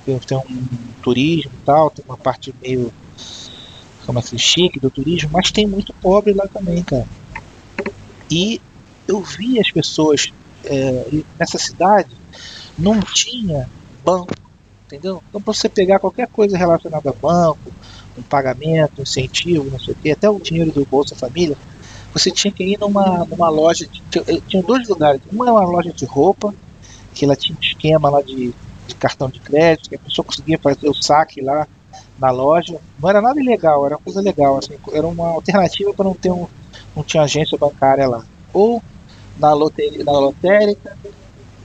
tem um turismo e tal, tem uma parte meio como é que chique do turismo, mas tem muito pobre lá também, cara. E eu vi as pessoas é, nessa cidade não tinha banco, entendeu? Então para você pegar qualquer coisa relacionada a banco, um pagamento, um incentivo, não sei o que, até o dinheiro do Bolsa Família, você tinha que ir numa, numa loja, de, tinha dois lugares, uma é uma loja de roupa, que ela tinha um esquema lá de, de cartão de crédito, que a pessoa conseguia fazer o saque lá na loja, não era nada ilegal, era uma coisa legal, assim, era uma alternativa para não ter um, não tinha agência bancária lá. Ou na, loteria, na lotérica,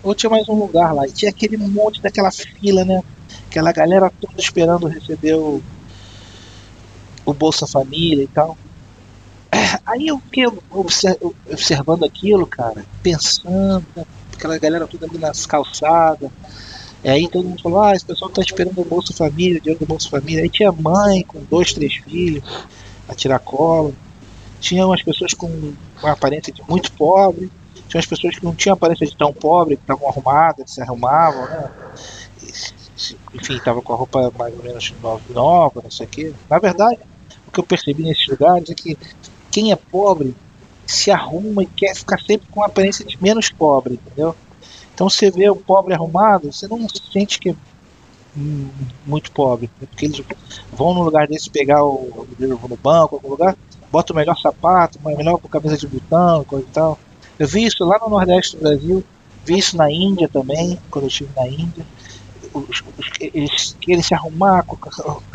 ou tinha mais um lugar lá. E tinha aquele monte daquela fila, né? Aquela galera toda esperando receber o, o Bolsa Família e tal. Aí eu fiquei observando aquilo, cara, pensando, né? aquela galera toda ali nas calçadas. E aí todo mundo falou, ah, esse pessoal tá esperando o Bolsa Família, o dinheiro do Bolsa Família. Aí tinha mãe com dois, três filhos a tirar cola. Tinha umas pessoas com uma aparência de muito pobre. Tinha as pessoas que não tinham aparência de tão pobre, que estavam arrumadas, se arrumavam, né? Enfim, estavam com a roupa mais ou menos nova, não sei o quê. Na verdade, o que eu percebi nesses lugares é que quem é pobre se arruma e quer ficar sempre com a aparência de menos pobre, entendeu? Então você vê o pobre arrumado, você não sente que é muito pobre, né? porque eles vão no lugar desse pegar o dinheiro no banco, algum lugar, bota o melhor sapato, uma melhor camisa de botão, coisa e tal. Eu vi isso lá no Nordeste do Brasil, vi isso na Índia também, quando eu estive na Índia. Eles querem se arrumar com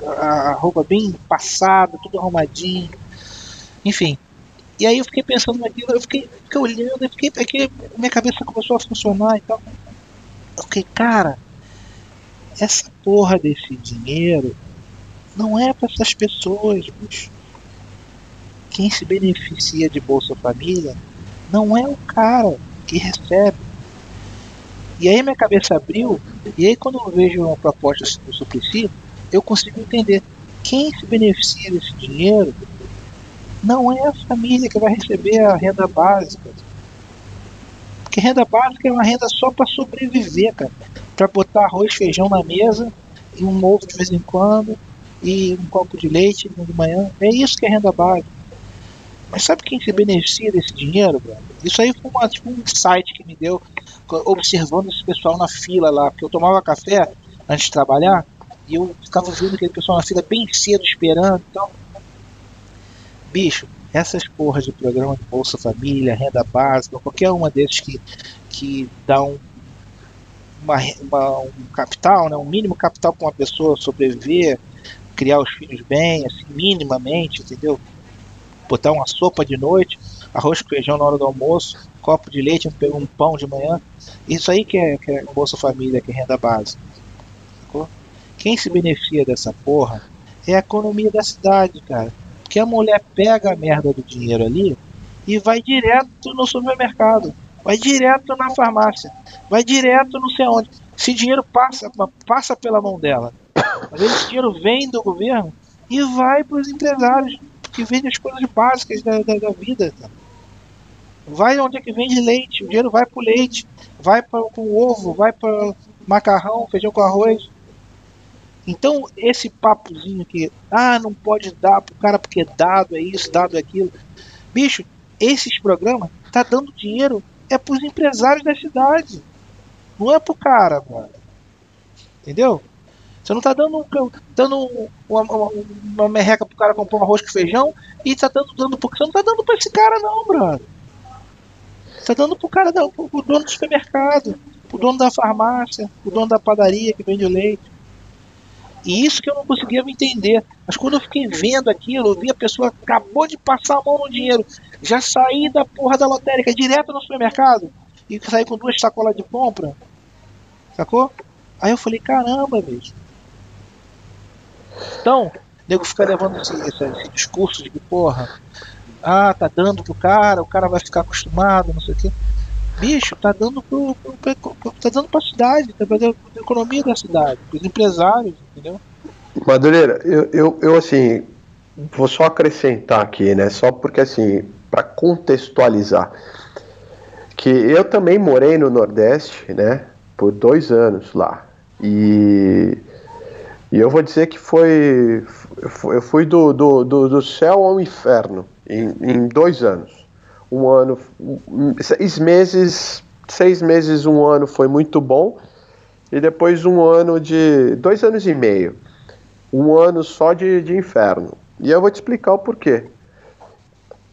a, roupa bem passada, tudo arrumadinho. Enfim. E aí eu fiquei pensando naquilo, eu fiquei, fiquei olhando, eu fiquei, aqui, minha cabeça começou a funcionar e tal. Eu fiquei, cara, essa porra desse dinheiro não é para essas pessoas, bicho. Quem se beneficia de Bolsa Família não é o cara que recebe. E aí minha cabeça abriu, e aí quando eu vejo uma proposta do Suplicy, eu consigo entender quem se beneficia desse dinheiro não é a família que vai receber a renda básica. Porque renda básica é uma renda só para sobreviver, cara. Para botar arroz, feijão na mesa, e um ovo de vez em quando, e um copo de leite de manhã. É isso que é renda básica. Mas sabe quem se beneficia desse dinheiro, brother? Isso aí foi uma, tipo, um insight que me deu observando esse pessoal na fila lá, porque eu tomava café antes de trabalhar e eu ficava vendo aquele pessoal na fila bem cedo esperando então bicho essas porras de programa de Bolsa Família, renda básica, qualquer uma desses que, que dá um, uma, uma, um capital, né, um mínimo capital para uma pessoa sobreviver, criar os filhos bem, assim, minimamente, entendeu? Botar uma sopa de noite, arroz com feijão na hora do almoço, copo de leite, um, pão de manhã. Isso aí que é, que é Bolsa Família, que é renda básica. Quem se beneficia dessa porra é a economia da cidade, cara. Porque a mulher pega a merda do dinheiro ali e vai direto no supermercado, vai direto na farmácia, vai direto não sei onde. Esse dinheiro passa, passa pela mão dela. Às vezes esse dinheiro vem do governo e vai para os empresários que vende as coisas básicas da, da, da vida. Tá? Vai onde é que vende leite, o dinheiro vai pro leite, vai para o ovo, vai para macarrão, feijão com arroz. Então, esse papozinho que, ah, não pode dar pro cara porque dado é isso, dado é aquilo. Bicho, esses programas tá dando dinheiro é pros empresários da cidade. Não é pro cara. Entendeu? Você não tá dando, dando uma, uma, uma merreca pro cara comprar um arroz com feijão e tá dando, dando porque você não tá dando pra esse cara não, brother. Você tá dando pro cara, pro, pro dono do supermercado, pro dono da farmácia, pro dono da padaria que vende o leite. E isso que eu não conseguia me entender. Mas quando eu fiquei vendo aquilo, eu vi a pessoa acabou de passar a mão no dinheiro, já saí da porra da lotérica direto no supermercado e saí com duas sacolas de compra. Sacou? Aí eu falei, caramba, bicho. Então, o nego fica levando esse, esse, esse, discurso de que, porra, ah, tá dando pro cara, o cara vai ficar acostumado, não sei o quê. Bicho, tá dando pro, pro, pro tá dando pra cidade, tá dando pra economia da cidade, pros empresários, entendeu? Madureira, eu, eu, eu assim, vou só acrescentar aqui, né? Só porque assim, para contextualizar, que eu também morei no Nordeste, né? Por dois anos lá. E, e eu vou dizer que foi. Eu fui do, do, do, do céu ao inferno em, em dois anos um ano, seis meses, seis meses, um ano foi muito bom, e depois um ano de, dois anos e meio, um ano só de, de inferno. E eu vou te explicar o porquê.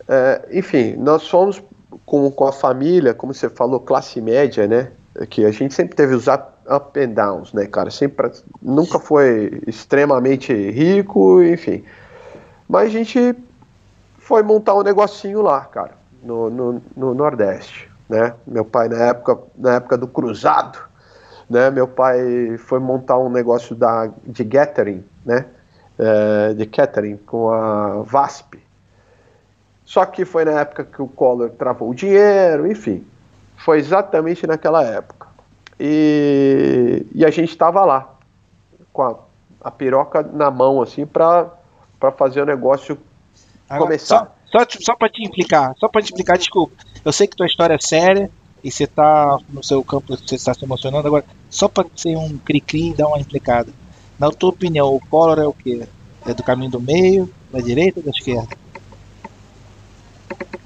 É, enfim, nós somos com, com a família, como você falou, classe média, né? Que a gente sempre teve os up, and downs, né, cara? Sempre, nunca foi extremamente rico, enfim. Mas a gente foi montar um negocinho lá, cara no, no, no, Nordeste. Né? Meu pai, na época, na época do cruzado, né? meu pai foi montar um negócio da, de catering, né? É, de catering com a VASP. Só que foi na época que o Collor travou o dinheiro, enfim. Foi exatamente naquela época. E, e a gente estava lá, com a, a, piroca na mão, assim, para fazer o negócio Agora, começar. Só, só, só para te implicar, só para te explicar, desculpa. Eu sei que tua história é séria e você tá no seu campo, você está se emocionando agora. Só para ser um cri-cri e dar uma implicada. Na tua opinião, o Collor é o quê? É do caminho do meio, da direita ou da esquerda?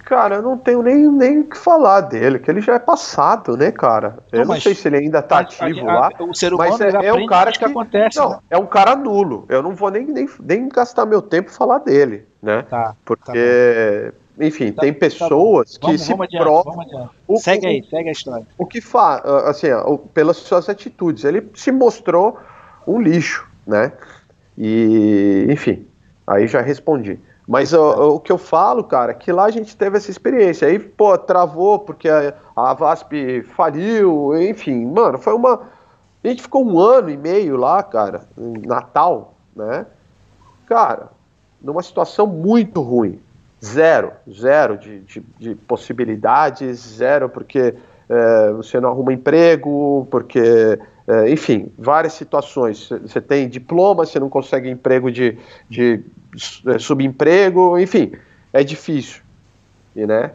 Cara, eu não tenho nem nem o que falar dele, que ele já é passado, né, cara? Eu não, não sei se ele ainda tá ativo a, lá. O ser humano mas é, é um cara que, que acontece. Não, né? é um cara nulo. Eu não vou nem, nem, nem gastar meu tempo falar dele né? Tá, Porque, tá enfim, tá, tem tá pessoas tá que vamos, se vamos provam. O, segue aí, segue a história. O que faz, assim, pelas suas atitudes, ele se mostrou um lixo, né? E, enfim, aí já respondi. Mas o, o, que eu falo, cara, é que lá a gente teve essa experiência. Aí, pô, travou porque a, a VASP faliu, enfim, mano, foi uma. A gente ficou um ano e meio lá, cara, em Natal, né? Cara, numa situação muito ruim. Zero, zero de, de, de possibilidades, zero porque é, você não arruma emprego, porque, é, enfim, várias situações. Você tem diploma, você não consegue emprego de, de é, subemprego, enfim, é difícil. E, né?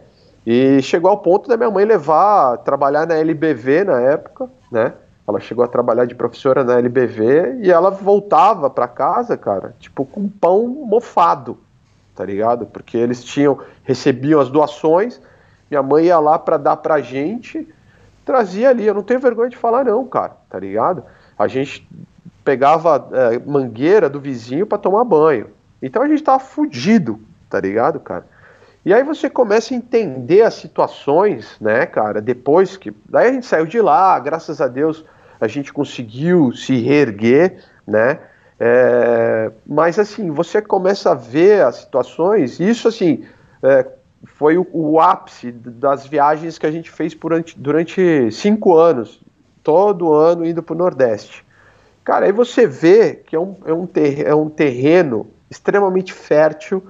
E chegou ao ponto da minha mãe levar, trabalhar na LBV na época, né? Ela chegou a trabalhar de professora na LBV e ela voltava para casa, cara, tipo com pão mofado, tá ligado? Porque eles tinham recebiam as doações, minha mãe ia lá para dar pra gente, trazia ali. Eu não tenho vergonha de falar não, cara, tá ligado? A gente pegava é, mangueira do vizinho para tomar banho. Então a gente tava fudido, tá ligado, cara? E aí você começa a entender as situações, né, cara? Depois que. Daí a gente saiu de lá, graças a Deus a gente conseguiu se reerguer, né? É, mas assim, você começa a ver as situações, isso assim, é, foi o, o, ápice das viagens que a gente fez durante, durante cinco anos, todo ano indo para o Nordeste. Cara, aí você vê que é um, é, um ter, é um terreno extremamente fértil,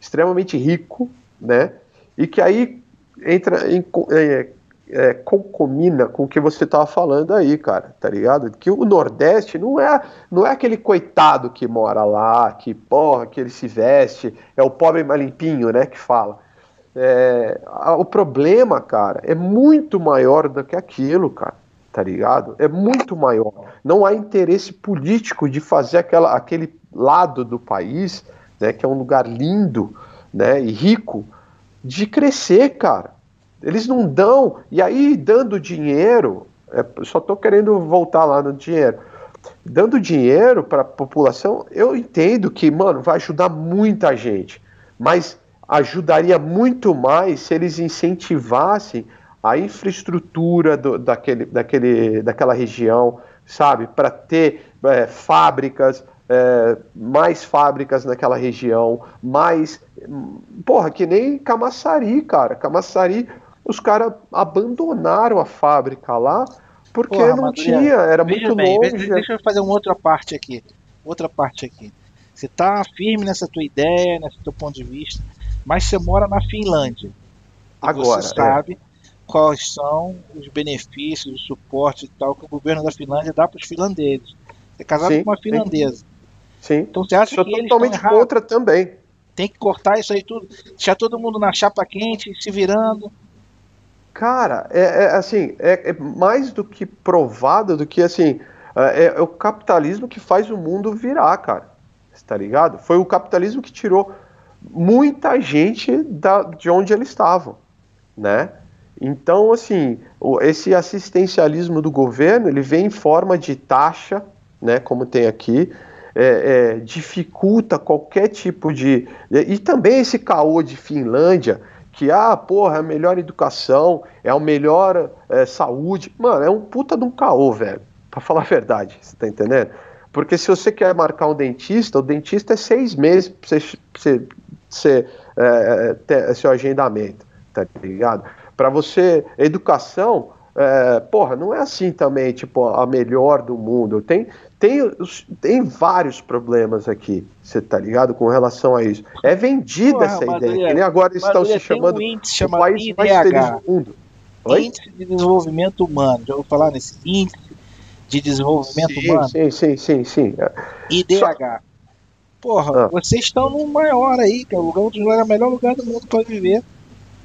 extremamente rico, né? E que aí entra em, é, é, concomina com o que você estava falando aí, cara, tá ligado? Que o Nordeste não é, não é aquele coitado que mora lá, que porra, que ele se veste, é o pobre malimpinho, né, que fala. É, o problema, cara, é muito maior do que aquilo, cara, tá ligado? É muito maior. Não há interesse político de fazer aquela, aquele lado do país, né, que é um lugar lindo, né, e rico, de crescer, cara eles não dão, e aí dando dinheiro, é, só estou querendo voltar lá no dinheiro. Dando dinheiro para a população, eu entendo que, mano, vai ajudar muita gente, mas ajudaria muito mais se eles incentivassem a infraestrutura do, daquele, daquele, daquela região, sabe? Para ter é, fábricas, é, mais fábricas naquela região, mais. Porra, que nem Camaçari, cara. Camaçari, os caras abandonaram a fábrica lá porque Porra, não tinha, era muito bem, longe. Deixa eu fazer uma outra parte aqui. Outra parte aqui. Você tá firme nessa tua ideia, nesse teu ponto de vista, mas você mora na Finlândia. Agora. Você sabe é. quais são os benefícios, o suporte e tal que o governo da Finlândia dá para os finlandeses. Você é casado sim, com uma finlandesa. Sim. sim. Então você acha Sou que totalmente contra também. Tem que cortar isso aí tudo. Deixar todo mundo na chapa quente, se virando. Cara, é, é assim, é, é, mais do que provado do que assim, é, é, o capitalismo que faz o mundo virar, cara tá ligado? Foi o capitalismo que tirou muita gente da, de onde eles estavam, né? Então, assim, esse assistencialismo do governo, ele vem em forma de taxa, né, como tem aqui, é, é, dificulta qualquer tipo de... E também esse caô de Finlândia, que, ah, porra, é a melhor educação, é a melhor é, saúde. Mano, é um puta de um caô, velho, pra falar a verdade, você tá entendendo? Porque se você quer marcar um dentista, o dentista é seis meses para você, você, você é, ter seu agendamento, tá ligado? Para você, educação, é, porra, não é assim também, tipo, a melhor do mundo. Tem, tem, tem vários problemas aqui, você tá ligado, com relação a isso. É vendida essa ideia, que nem agora estão se chamando um o país IDH, mais feliz do mundo. Oi? Índice de Desenvolvimento Humano, já vou falar nesse índice de desenvolvimento sim, humano. Sim, sim, sim, sim. IDH. Só... Porra, ah. vocês estão no maior aí, que é o lugar onde é o melhor lugar do mundo para viver.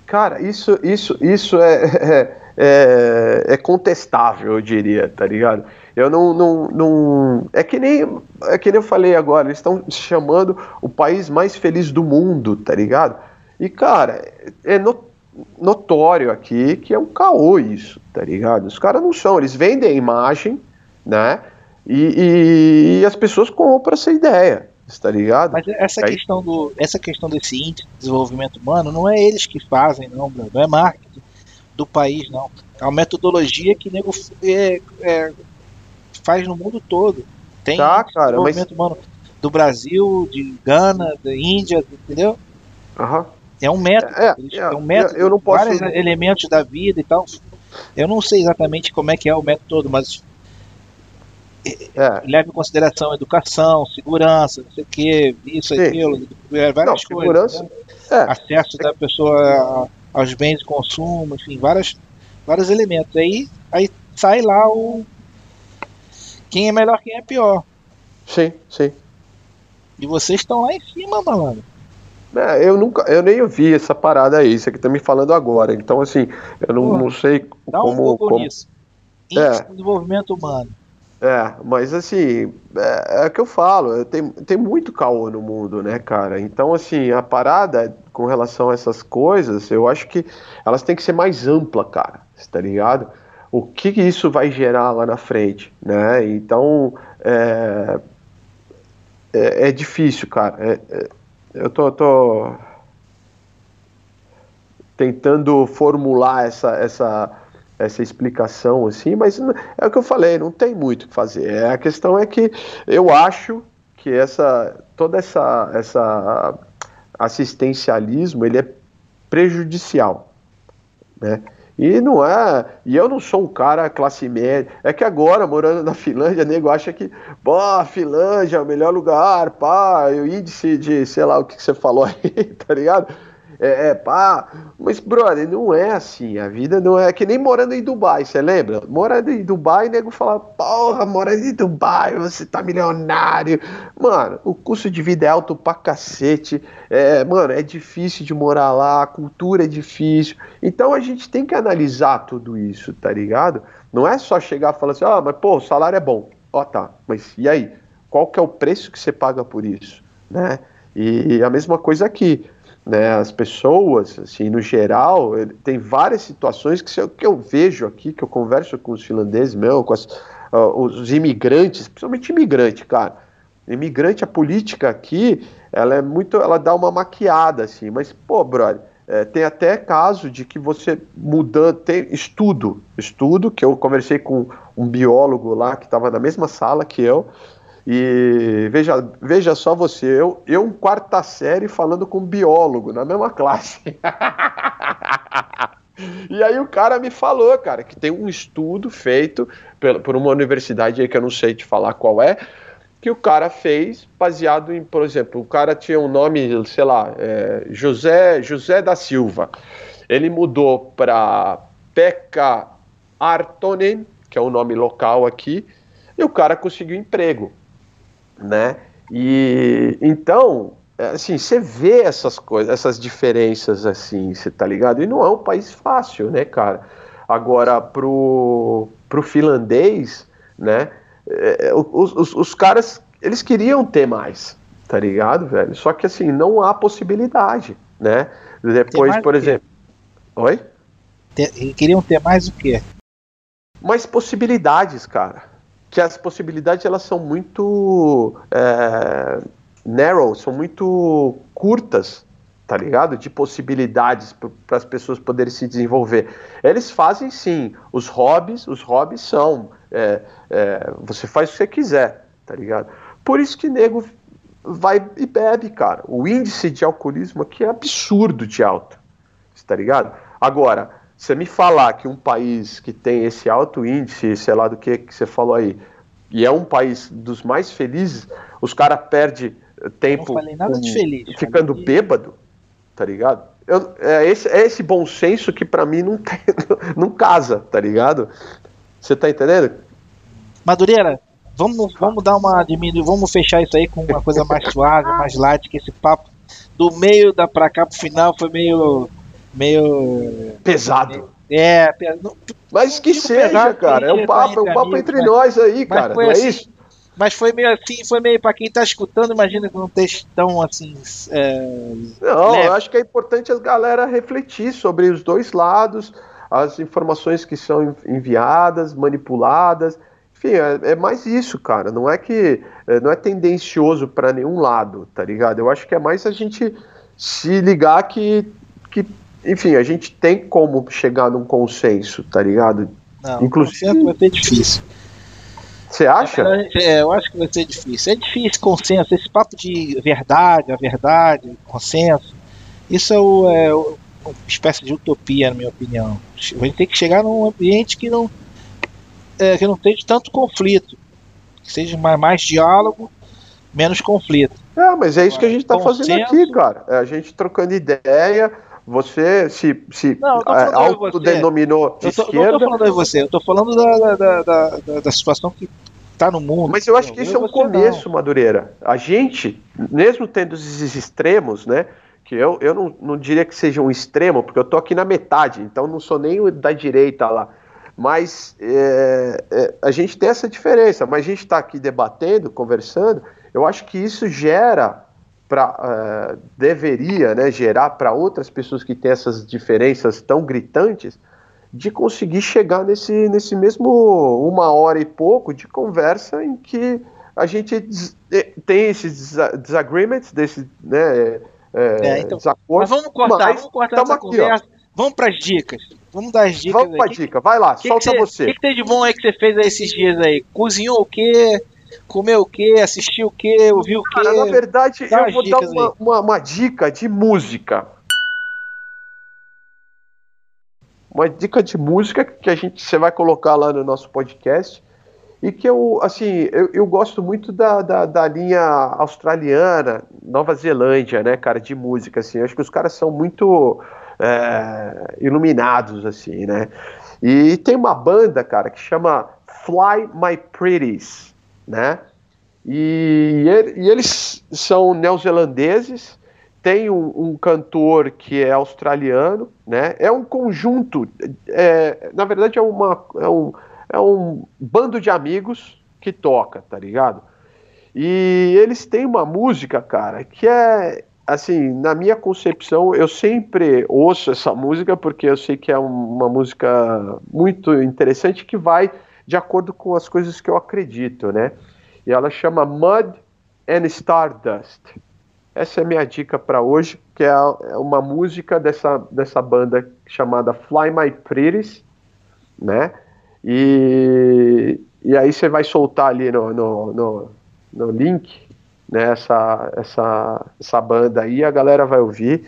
Cara, isso, isso, isso é, é, é, é, contestável, eu diria, tá ligado? Eu não, não, não. É que nem. É que nem eu falei agora, eles estão chamando o país mais feliz do mundo, tá ligado? E, cara, é notório aqui que é um caô isso, tá ligado? Os caras não são, eles vendem a imagem né? E, e, e as pessoas compram essa ideia, está ligado? Mas essa Aí... questão do, essa questão desse índice de desenvolvimento humano não é eles que fazem, não, não é marketing do país, não. É uma metodologia que nego é, é, faz no mundo todo. Tem tá, cara, desenvolvimento mas... humano do Brasil, de Gana, da Índia, entendeu? Uhum. É um método. É, é, é um método. Eu não posso... Vários elementos da vida e tal. Eu não sei exatamente como é que é o método todo, mas é. leva em consideração educação, segurança, não sei o que, isso, Sim. aquilo, é, várias não, coisas. Né? É. Acesso da pessoa aos bens de consumo, enfim, várias, vários elementos. Aí, aí sai lá o quem é melhor, quem é pior. Sim, sim. E vocês estão lá em cima, malandro. É, eu nunca, eu nem ouvi essa parada aí, isso aqui tá me falando agora. Então, assim, eu não, não sei dá como. Um como... Nisso. Índice é. de desenvolvimento humano. É, mas assim, é, é o que eu falo, tem, tem muito caô no mundo, né, cara? Então, assim, a parada com relação a essas coisas, eu acho que elas têm que ser mais ampla, cara, tá ligado? O que, que isso vai gerar lá na frente, né? Então, é, é, é difícil, cara. É, é, eu tô, tô tentando formular essa, essa essa explicação assim, mas é o que eu falei, não tem muito o que fazer. É, a questão é que eu acho que essa toda essa essa assistencialismo ele é prejudicial, né? E não é. E eu não sou um cara classe média. É que agora, morando na Finlândia, nego acha que, pô, Finlândia é o melhor lugar, pá, o índice de, sei lá o que, que você falou aí, [laughs] tá ligado? É, é pá. Mas, brother, não é assim. A vida não é que nem morando em Dubai, você lembra? Morando em Dubai, nego fala, porra, morando em Dubai, você tá milionário. Mano, o custo de vida é alto pra cacete. É, mano, é difícil de morar lá, a cultura é difícil. Então a gente tem que analisar tudo isso, tá ligado? Não é só chegar e falar assim, ah, mas pô, o salário é bom. Ó, tá, mas e aí? Qual que é o preço que você paga por isso? Né? E a mesma coisa aqui né, as pessoas, assim, no geral, tem várias situações que, eu, que eu vejo aqui, que eu converso com os finlandeses mesmo, com as, uh, os imigrantes, principalmente imigrante, cara. Imigrante, a política aqui, ela é muito, ela dá uma maquiada, assim, mas, pô, brother, é, tem até caso de que você mudando, tem estudo, estudo, que eu conversei com um biólogo lá que estava na mesma sala que eu. E veja, veja só você, eu, eu quarta série falando com um biólogo na mesma classe. [laughs] e aí o cara me falou, cara, que tem um estudo feito por, por uma universidade aí que eu não sei te falar qual é, que o cara fez baseado em, por exemplo, o cara tinha um nome, sei lá, é, José, José da Silva. Ele mudou para Pekka Artonen, que é o nome local aqui, e o cara conseguiu emprego, né? E então, é, assim, você vê essas coisas, essas diferenças assim, você tá ligado? E não é um país fácil, né, cara? Agora pro pro finlandês, né? É, é, os, os, os, caras, eles queriam ter mais, tá ligado, velho? Só que assim, não há possibilidade, né? Depois, por exemplo. Oi? Ter, queriam ter mais o quê? Mais possibilidades, cara. Que as possibilidades elas são muito é, narrow, são muito curtas, tá ligado? De possibilidades para as pessoas poderem se desenvolver. Eles fazem sim, os hobbies, os hobbies são é, é, você faz o que você quiser, tá ligado? Por isso que nego vai e bebe, cara. O índice de alcoolismo aqui é absurdo de alto, tá ligado? Agora, você me falar que um país que tem esse alto índice, sei lá do que que você falou aí, e é um país dos mais felizes, os caras perdem tempo feliz, ficando bêbado, tá ligado? Eu, é, esse, é esse bom senso que para mim não, tem, [laughs] não casa, tá ligado? Você tá entendendo? Madureira, vamos, vamos dar uma diminuir, vamos fechar isso aí com uma coisa mais suave, mais light, que esse papo do meio da pra cá pro final foi meio. Meio. pesado. É, mas que seja, cara. É um papo, é um papo entre mas, nós aí, cara. Não é assim, isso? Mas foi meio assim, foi meio para quem tá escutando, imagina que não texto tão assim. É, não, leve. eu acho que é importante a galera refletir sobre os dois lados as informações que são enviadas, manipuladas. Enfim, é, é mais isso, cara. Não é que é, não é tendencioso para nenhum lado, tá ligado? Eu acho que é mais a gente se ligar que, que enfim, a gente tem como chegar num consenso, tá ligado? Não, Inclusive, consenso vai ser difícil. Você acha? É, eu acho que vai ser difícil. É difícil consenso, esse papo de verdade, a verdade, consenso. Isso é o, é, uma espécie de utopia, na minha opinião. A gente tem que chegar num ambiente que não, é, que não tenha tanto conflito, que seja mais, mais diálogo, menos conflito. É, mas é isso que a gente está fazendo aqui, cara. É a gente trocando ideia. Você se, se não, é, autodenominou de eu tô, esquerda. Não estou falando de você, eu estou falando da, da, da, da, da situação que está no mundo. Mas eu acho que isso é um começo, não. Madureira. A gente, mesmo tendo esses extremos, né? que eu, eu não, não diria que seja um extremo, porque eu tô aqui na metade, então não sou nem da direita lá. Mas é, é, a gente tem essa diferença, mas a gente está aqui debatendo, conversando, eu acho que isso gera para uh, deveria né, gerar para outras pessoas que têm essas diferenças tão gritantes de conseguir chegar nesse, nesse mesmo uma hora e pouco de conversa em que a gente tem esses disagreements, desse, né, é, é, então, mas vamos cortar, mas, vamos cortar essa conversa. Ó. Vamos para as dicas. Vamos dar as dicas. Vamos para a dica, vai lá, que solta que você. O que, que, tem de bom aí que você fez aí esses dias aí? Cozinhou o quê? Comeu o quê? Assistiu o quê? Ouviu o quê? Cara, na verdade, Dá eu vou dar uma, uma, uma, dica de música. Uma dica de música que a gente você vai colocar lá no nosso podcast e que eu, assim, eu, eu gosto muito da, da, da, linha australiana, Nova Zelândia, né, cara, de música, assim, eu acho que os caras são muito é, iluminados, assim, né, e tem uma banda, cara, que chama Fly My Pretties, né, e, e eles são neozelandeses, tem um, um, cantor que é australiano, né, é um conjunto, é, na verdade é uma... É um, é um bando de amigos que toca, tá ligado? E eles têm uma música, cara, que é assim, na minha concepção, eu sempre ouço essa música porque eu sei que é uma música muito interessante que vai de acordo com as coisas que eu acredito, né? E ela chama Mud and Stardust. Essa é a minha dica para hoje, que é, é uma música dessa, dessa banda chamada Fly My Pretties, né? E, e aí você vai soltar ali no, no, no, no link né, essa, essa, essa banda aí, a galera vai ouvir.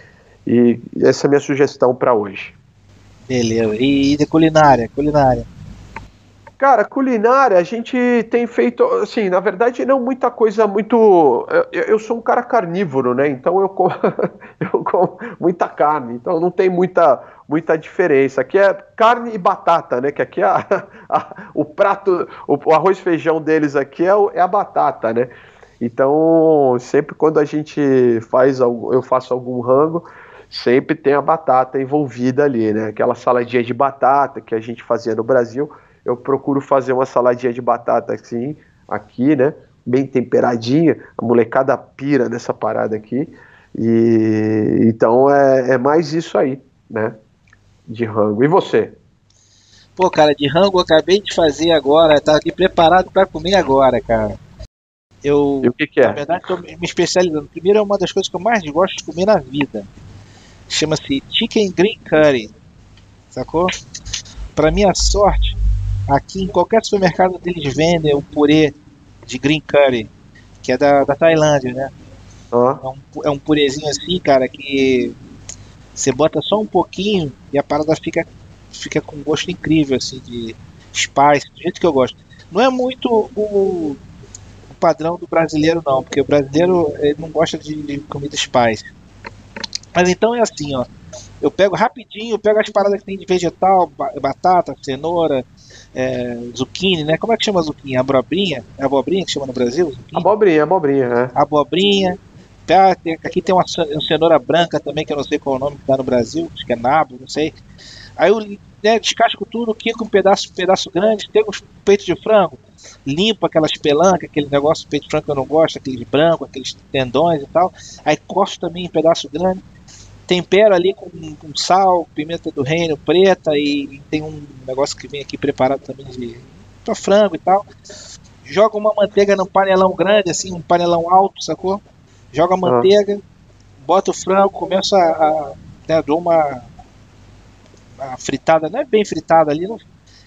E essa é a minha sugestão para hoje. Beleza. E de culinária? Culinária. Cara, culinária, a gente tem feito, assim, na verdade, não muita coisa muito. Eu, eu sou um cara carnívoro, né? Então eu como, [laughs] eu como muita carne, então não tem muita, muita diferença. Aqui é carne e batata, né? Que aqui é a, [laughs] a, o prato, o, o, arroz feijão deles aqui é, é a batata, né? Então, sempre quando a gente faz, eu faço algum rango, sempre tem a batata envolvida ali, né? Aquela saladinha de batata que a gente fazia no Brasil eu procuro fazer uma saladinha de batata assim, aqui, né? Bem temperadinha, a molecada pira nessa parada aqui. E então é, é mais isso aí, né? De rango. E você? Pô, cara, de rango eu acabei de fazer agora, tá aqui preparado para comer agora, cara. Eu, e o que, que é? Na verdade, tô me especializando. Primeiro é uma das coisas que eu mais gosto de comer na vida. Chama-se Chicken Green Curry. Sacou? Para minha sorte, Aqui em qualquer supermercado eles vendem o purê de green curry, que é da, da Tailândia, né? É, um, é um purezinho assim, cara, que você bota só um pouquinho e a parada fica, fica com um gosto incrível, assim, de spice, do jeito que eu gosto. Não é muito o, o padrão do brasileiro, não, porque o brasileiro ele não gosta de, de comida spice. Mas então é assim, ó. Eu pego rapidinho, eu pego as paradas que tem de vegetal, batata, cenoura, é, zucchini, né? Como é que chama zucchini? Abobrinha? É abobrinha que chama no Brasil? Zucchini? Abobrinha, abobrinha, né? Abobrinha. Aqui tem uma, cenoura branca também, que eu não sei qual é o nome que dá no Brasil, acho que é nabo, não sei. Aí eu né, descasco tudo, quico um pedaço, pedaço grande, tem os peitos de frango, limpo aquelas pelancas, aquele negócio, peito de frango que eu não gosto, aqueles brancos, aqueles tendões e tal. Aí corto também em pedaço grande tempero ali com, com, sal, pimenta do reino preta e tem um negócio que vem aqui preparado também de pra frango e tal. Joga uma manteiga num panelão grande, assim, um panelão alto, sacou? Joga a manteiga, bota o frango, começa a. né, dou uma, uma, fritada, não é bem fritada ali, não,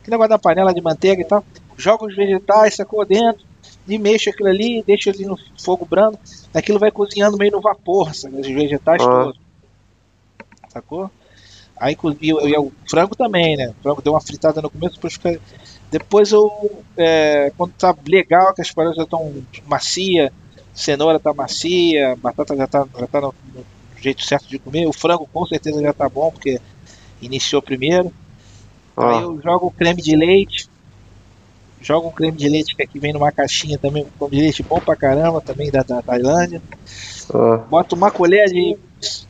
que negócio da panela de manteiga e tal. Joga os vegetais, sacou dentro, e mexe aquilo ali, deixa ali no fogo brando. Aquilo vai cozinhando meio no vapor, sabe, os vegetais todos sacou? Aí e, e, o frango também, né? O frango deu uma fritada no começo, depois fica. Depois eu. É, quando tá legal, que as paradas já estão macia, cenoura tá macia, batata já tá, já tá no, no, jeito certo de comer, o frango com certeza já tá bom, porque iniciou primeiro. Ah. Aí eu jogo o creme de leite. Jogo um creme de leite que aqui vem numa caixinha também, um creme de leite bom pra caramba, também da, da Tailândia. Ah. Boto uma colher de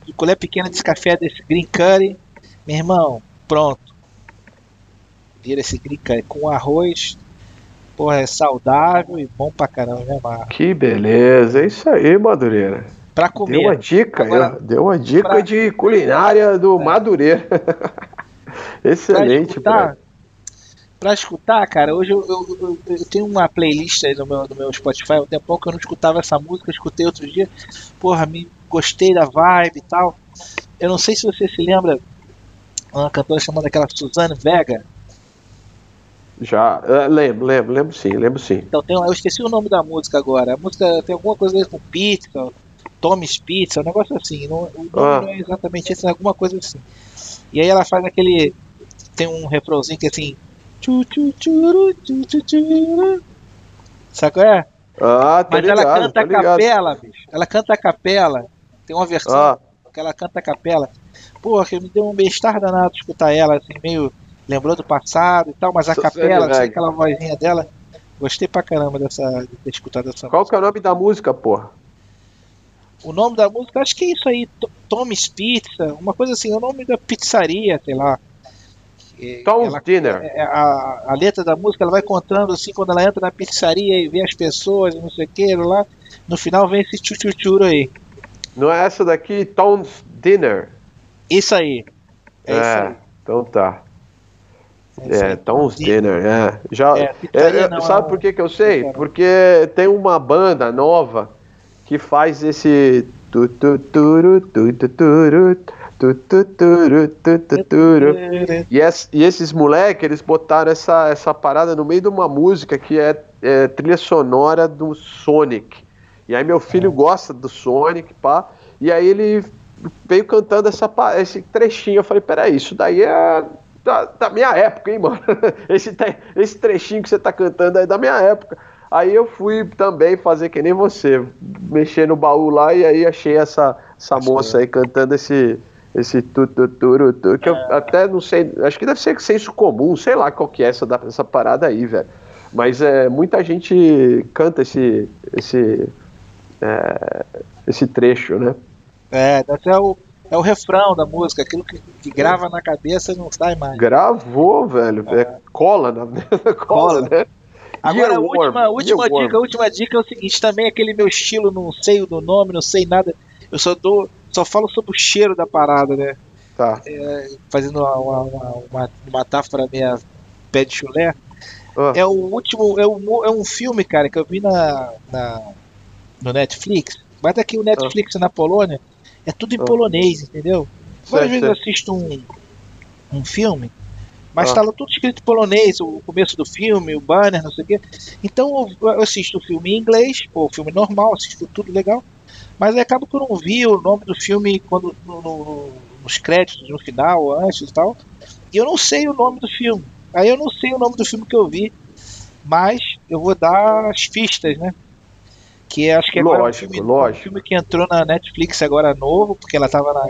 de colher pequena desse café desse green curry, meu irmão, pronto. Vira esse green curry com arroz, porra, é saudável e bom pra caramba, né, Marcos? Que beleza, é isso aí, Madureira. Pra comer. Deu uma dica, Agora, deu uma dica pra... de culinária do é. Madureira. [laughs] Excelente, pra pra escutar, cara, hoje eu, eu, eu, eu, tenho uma playlist aí no meu, no meu Spotify, um tempo que eu não escutava essa música, eu escutei outro dia, porra, me gostei da vibe e tal. Eu não sei se você se lembra, uma cantora chamada aquela Suzanne Vega. Já, uh, lembro, lembro, lembro sim, lembro sim. Então tem, eu esqueci o nome da música agora. A música tem alguma coisa a ver com pizza, Tommy's Pizza, um negócio assim. Não, o nome ah. não é exatamente esse, é alguma coisa assim. E aí ela faz aquele. Tem um refrãozinho que é assim. Sabe é? Ah, tá Mas ligado, ela canta a capela, bicho. Ela canta a capela. Tem uma versão ah. que ela canta a capela. Porra, que me deu um bem-estar danado escutar ela, assim, meio lembrou do passado e tal, mas a Tô capela, assim, aquela vozinha dela. Gostei pra caramba dessa, de ter escutado essa Qual música. que é o nome da música, porra? O nome da música, acho que é isso aí, Tom's Pizza, uma coisa assim, é o nome da pizzaria, sei lá. Tom's ela, Dinner. É, a, a, letra da música ela vai contando assim, quando ela entra na pizzaria e vê as pessoas, não sei o que, lá. No final vem esse tchutchutchuro aí. Não é essa daqui, Tom's Dinner? Isso aí. É, é isso aí. então tá. É, Tom's Dinner, é. Já, é, é, não, sabe por que, que eu sei? Porque tem uma banda nova que faz esse E, es, e esses moleques, eles botaram essa, essa parada no meio de uma música que é, é trilha sonora do Sonic. E aí meu filho gosta do Sonic, pá. E aí ele veio cantando essa, esse trechinho. Eu falei, peraí, isso daí é da, da minha época, hein, mano? Esse, esse trechinho que você tá cantando aí é da minha época. Aí eu fui também fazer que nem você, mexer no baú lá e aí achei essa, essa moça aí cantando esse esse tu, tu, tu, tu que eu é. até não sei, acho que deve ser senso comum, sei lá qual que é essa, essa parada aí, velho. Mas é, muita gente canta esse esse é, esse trecho, né? É, até o é o refrão da música, aquilo que, que grava na cabeça não sai mais. Gravou, velho. É, é cola, na... [laughs] cola, cola, né? Agora, a última, última dica, a última dica é o seguinte, também aquele meu estilo, não sei do nome, não sei nada. Eu só dou, só falo sobre o cheiro da parada, né? Tá. É, fazendo uma, uma, uma, metáfora meia pé de chulé. Ah. É o último, é, um, é um filme, cara, que eu vi na, na no Netflix. Mas aqui o Netflix ah. na Polônia é tudo em ah. polonês, entendeu? Várias vezes eu assisto um, um filme, mas ah. tudo escrito em polonês, o começo do filme, o banner, não sei o quê. Então eu assisto o filme em inglês, ou o filme normal, assisto tudo legal, mas aí acabo que eu não vi o nome do filme quando no, no, nos créditos, no final, antes e tal. E eu não sei o nome do filme. Aí eu não sei o nome do filme que eu vi, mas eu vou dar as pistas, né? Que acho que agora lógico, é um filme, lógico. Um filme que entrou na Netflix agora novo, porque ela tava na,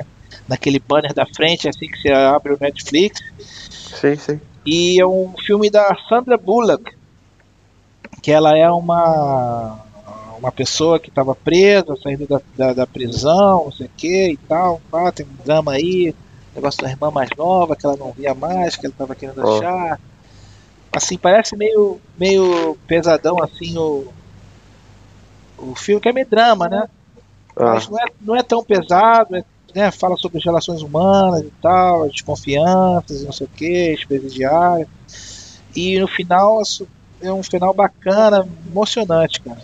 naquele banner da frente, assim que você abre o Netflix. Sim, sim. E é um filme da Sandra Bullock, que ela é uma uma pessoa que estava presa, saindo da, da, da, prisão, não sei o que e tal. Ah, tem um drama aí, negócio da irmã mais nova, que ela não via mais, que ela estava querendo oh. achar. Assim, parece meio, meio pesadão assim o, o filme que é meio drama, né? Ah. Mas não é, não é tão pesado, é, né? Fala sobre as relações humanas e tal, as desconfianças, não sei o que, presidiárias. E no final é um final bacana, emocionante, cara.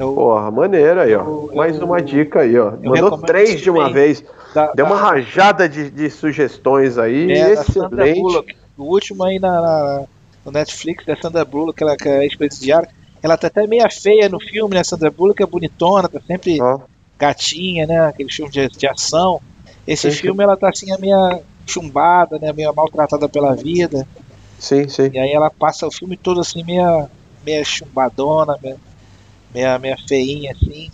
Eu, Porra, maneiro aí, ó. Eu, Mais eu, uma dica aí, ó. Mandou três de uma vez. Da, Deu uma rajada de, de, sugestões aí. É, excelente. O último aí na, na, no Netflix, da Sandra Bullock, que é ex-presidiária. Ela tá até meio feia no filme, né? Sandra Bullock é bonitona, tá sempre oh. gatinha, né? Aquele filme de, de ação. Esse sim, filme sim. ela tá assim, a meio chumbada, né? Meio maltratada pela vida. Sim, sim. E aí ela passa o filme todo assim, meia, meia chumbadona, meia, meia, meia feinha assim.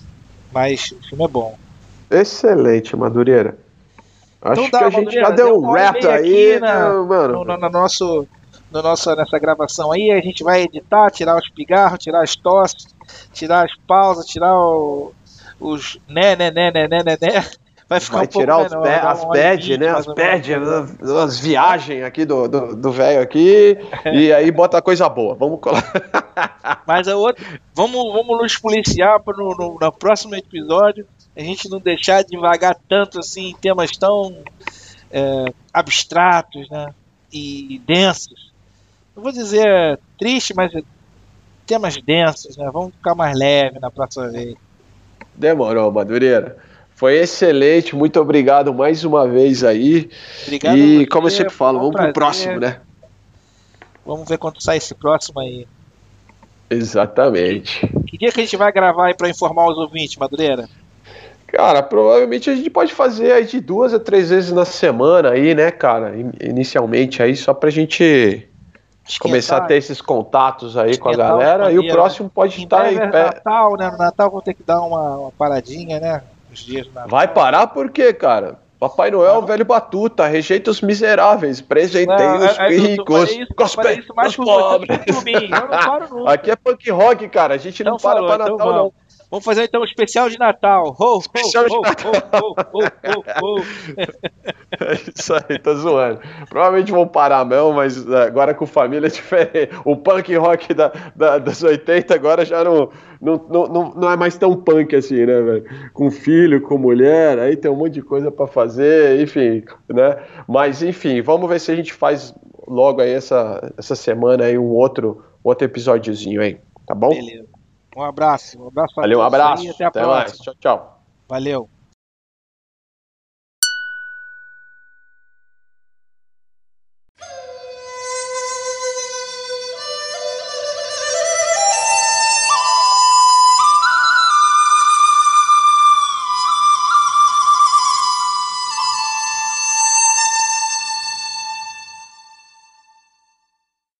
Mas o filme é bom. Excelente, Madureira. Acho então, dá, que a gente já deu um rap aí, na, né, mano. No, no, no, nosso no nosso, nessa gravação aí. A gente vai editar, tirar os pigarros, tirar as tosses, tirar as pausas, tirar o, os né, né, né, né, né, né, né. Vai ficar vai um tirar pouco menor, as pad, né? As pad, as viagens aqui do velho do, do aqui. e aí bota coisa boa. Vamos colar. [laughs] Mas a outra. Vamos, vamos nos policiar para no, no, no próximo episódio a gente não deixar de devagar tanto assim em temas tão é, abstratos né, e densos não vou dizer triste, mas temas densos, né? Vamos ficar mais leve na próxima vez. Demorou, Madureira. Foi excelente, muito obrigado mais uma vez aí. Obrigado. E você, como eu sempre falo, vamos prazer. pro próximo, né? Vamos ver quando sai esse próximo aí. Exatamente. Que dia que a gente vai gravar aí para informar os ouvintes, Madureira? Cara, provavelmente a gente pode fazer aí de duas a três vezes na semana aí, né, cara? Inicialmente aí, só pra gente começar a ter esses contatos aí com a galera e o próximo pode estar em pé. Natal, né? No Natal vou ter que dar uma, uma paradinha, né? Os dias Vai parar por quê, cara? Papai Noel, velho batuta, rejeita os miseráveis, presentei não, os é, é, ricos, gospel, os pobres. [laughs] Aqui é punk rock, cara, a gente não, não para para então Natal, não. Vamos fazer então um especial de Natal. Ho, ho, especial de Natal. [laughs] É isso aí, tô zoando. Provavelmente vão parar mesmo, mas é, agora com família é [laughs] diferente. O punk rock da, da, das 80 agora já não, não, não, não é mais tão punk assim, né, velho? Com filho, com mulher, aí tem um monte de coisa para fazer, enfim, né? Mas enfim, vamos ver se a gente faz logo aí essa, essa semana aí um outro, outro episódiozinho aí, tá bom? Beleza. Um abraço. Um abraço Valeu, um abraço. até a até próxima. Mais. Tchau, tchau. Valeu.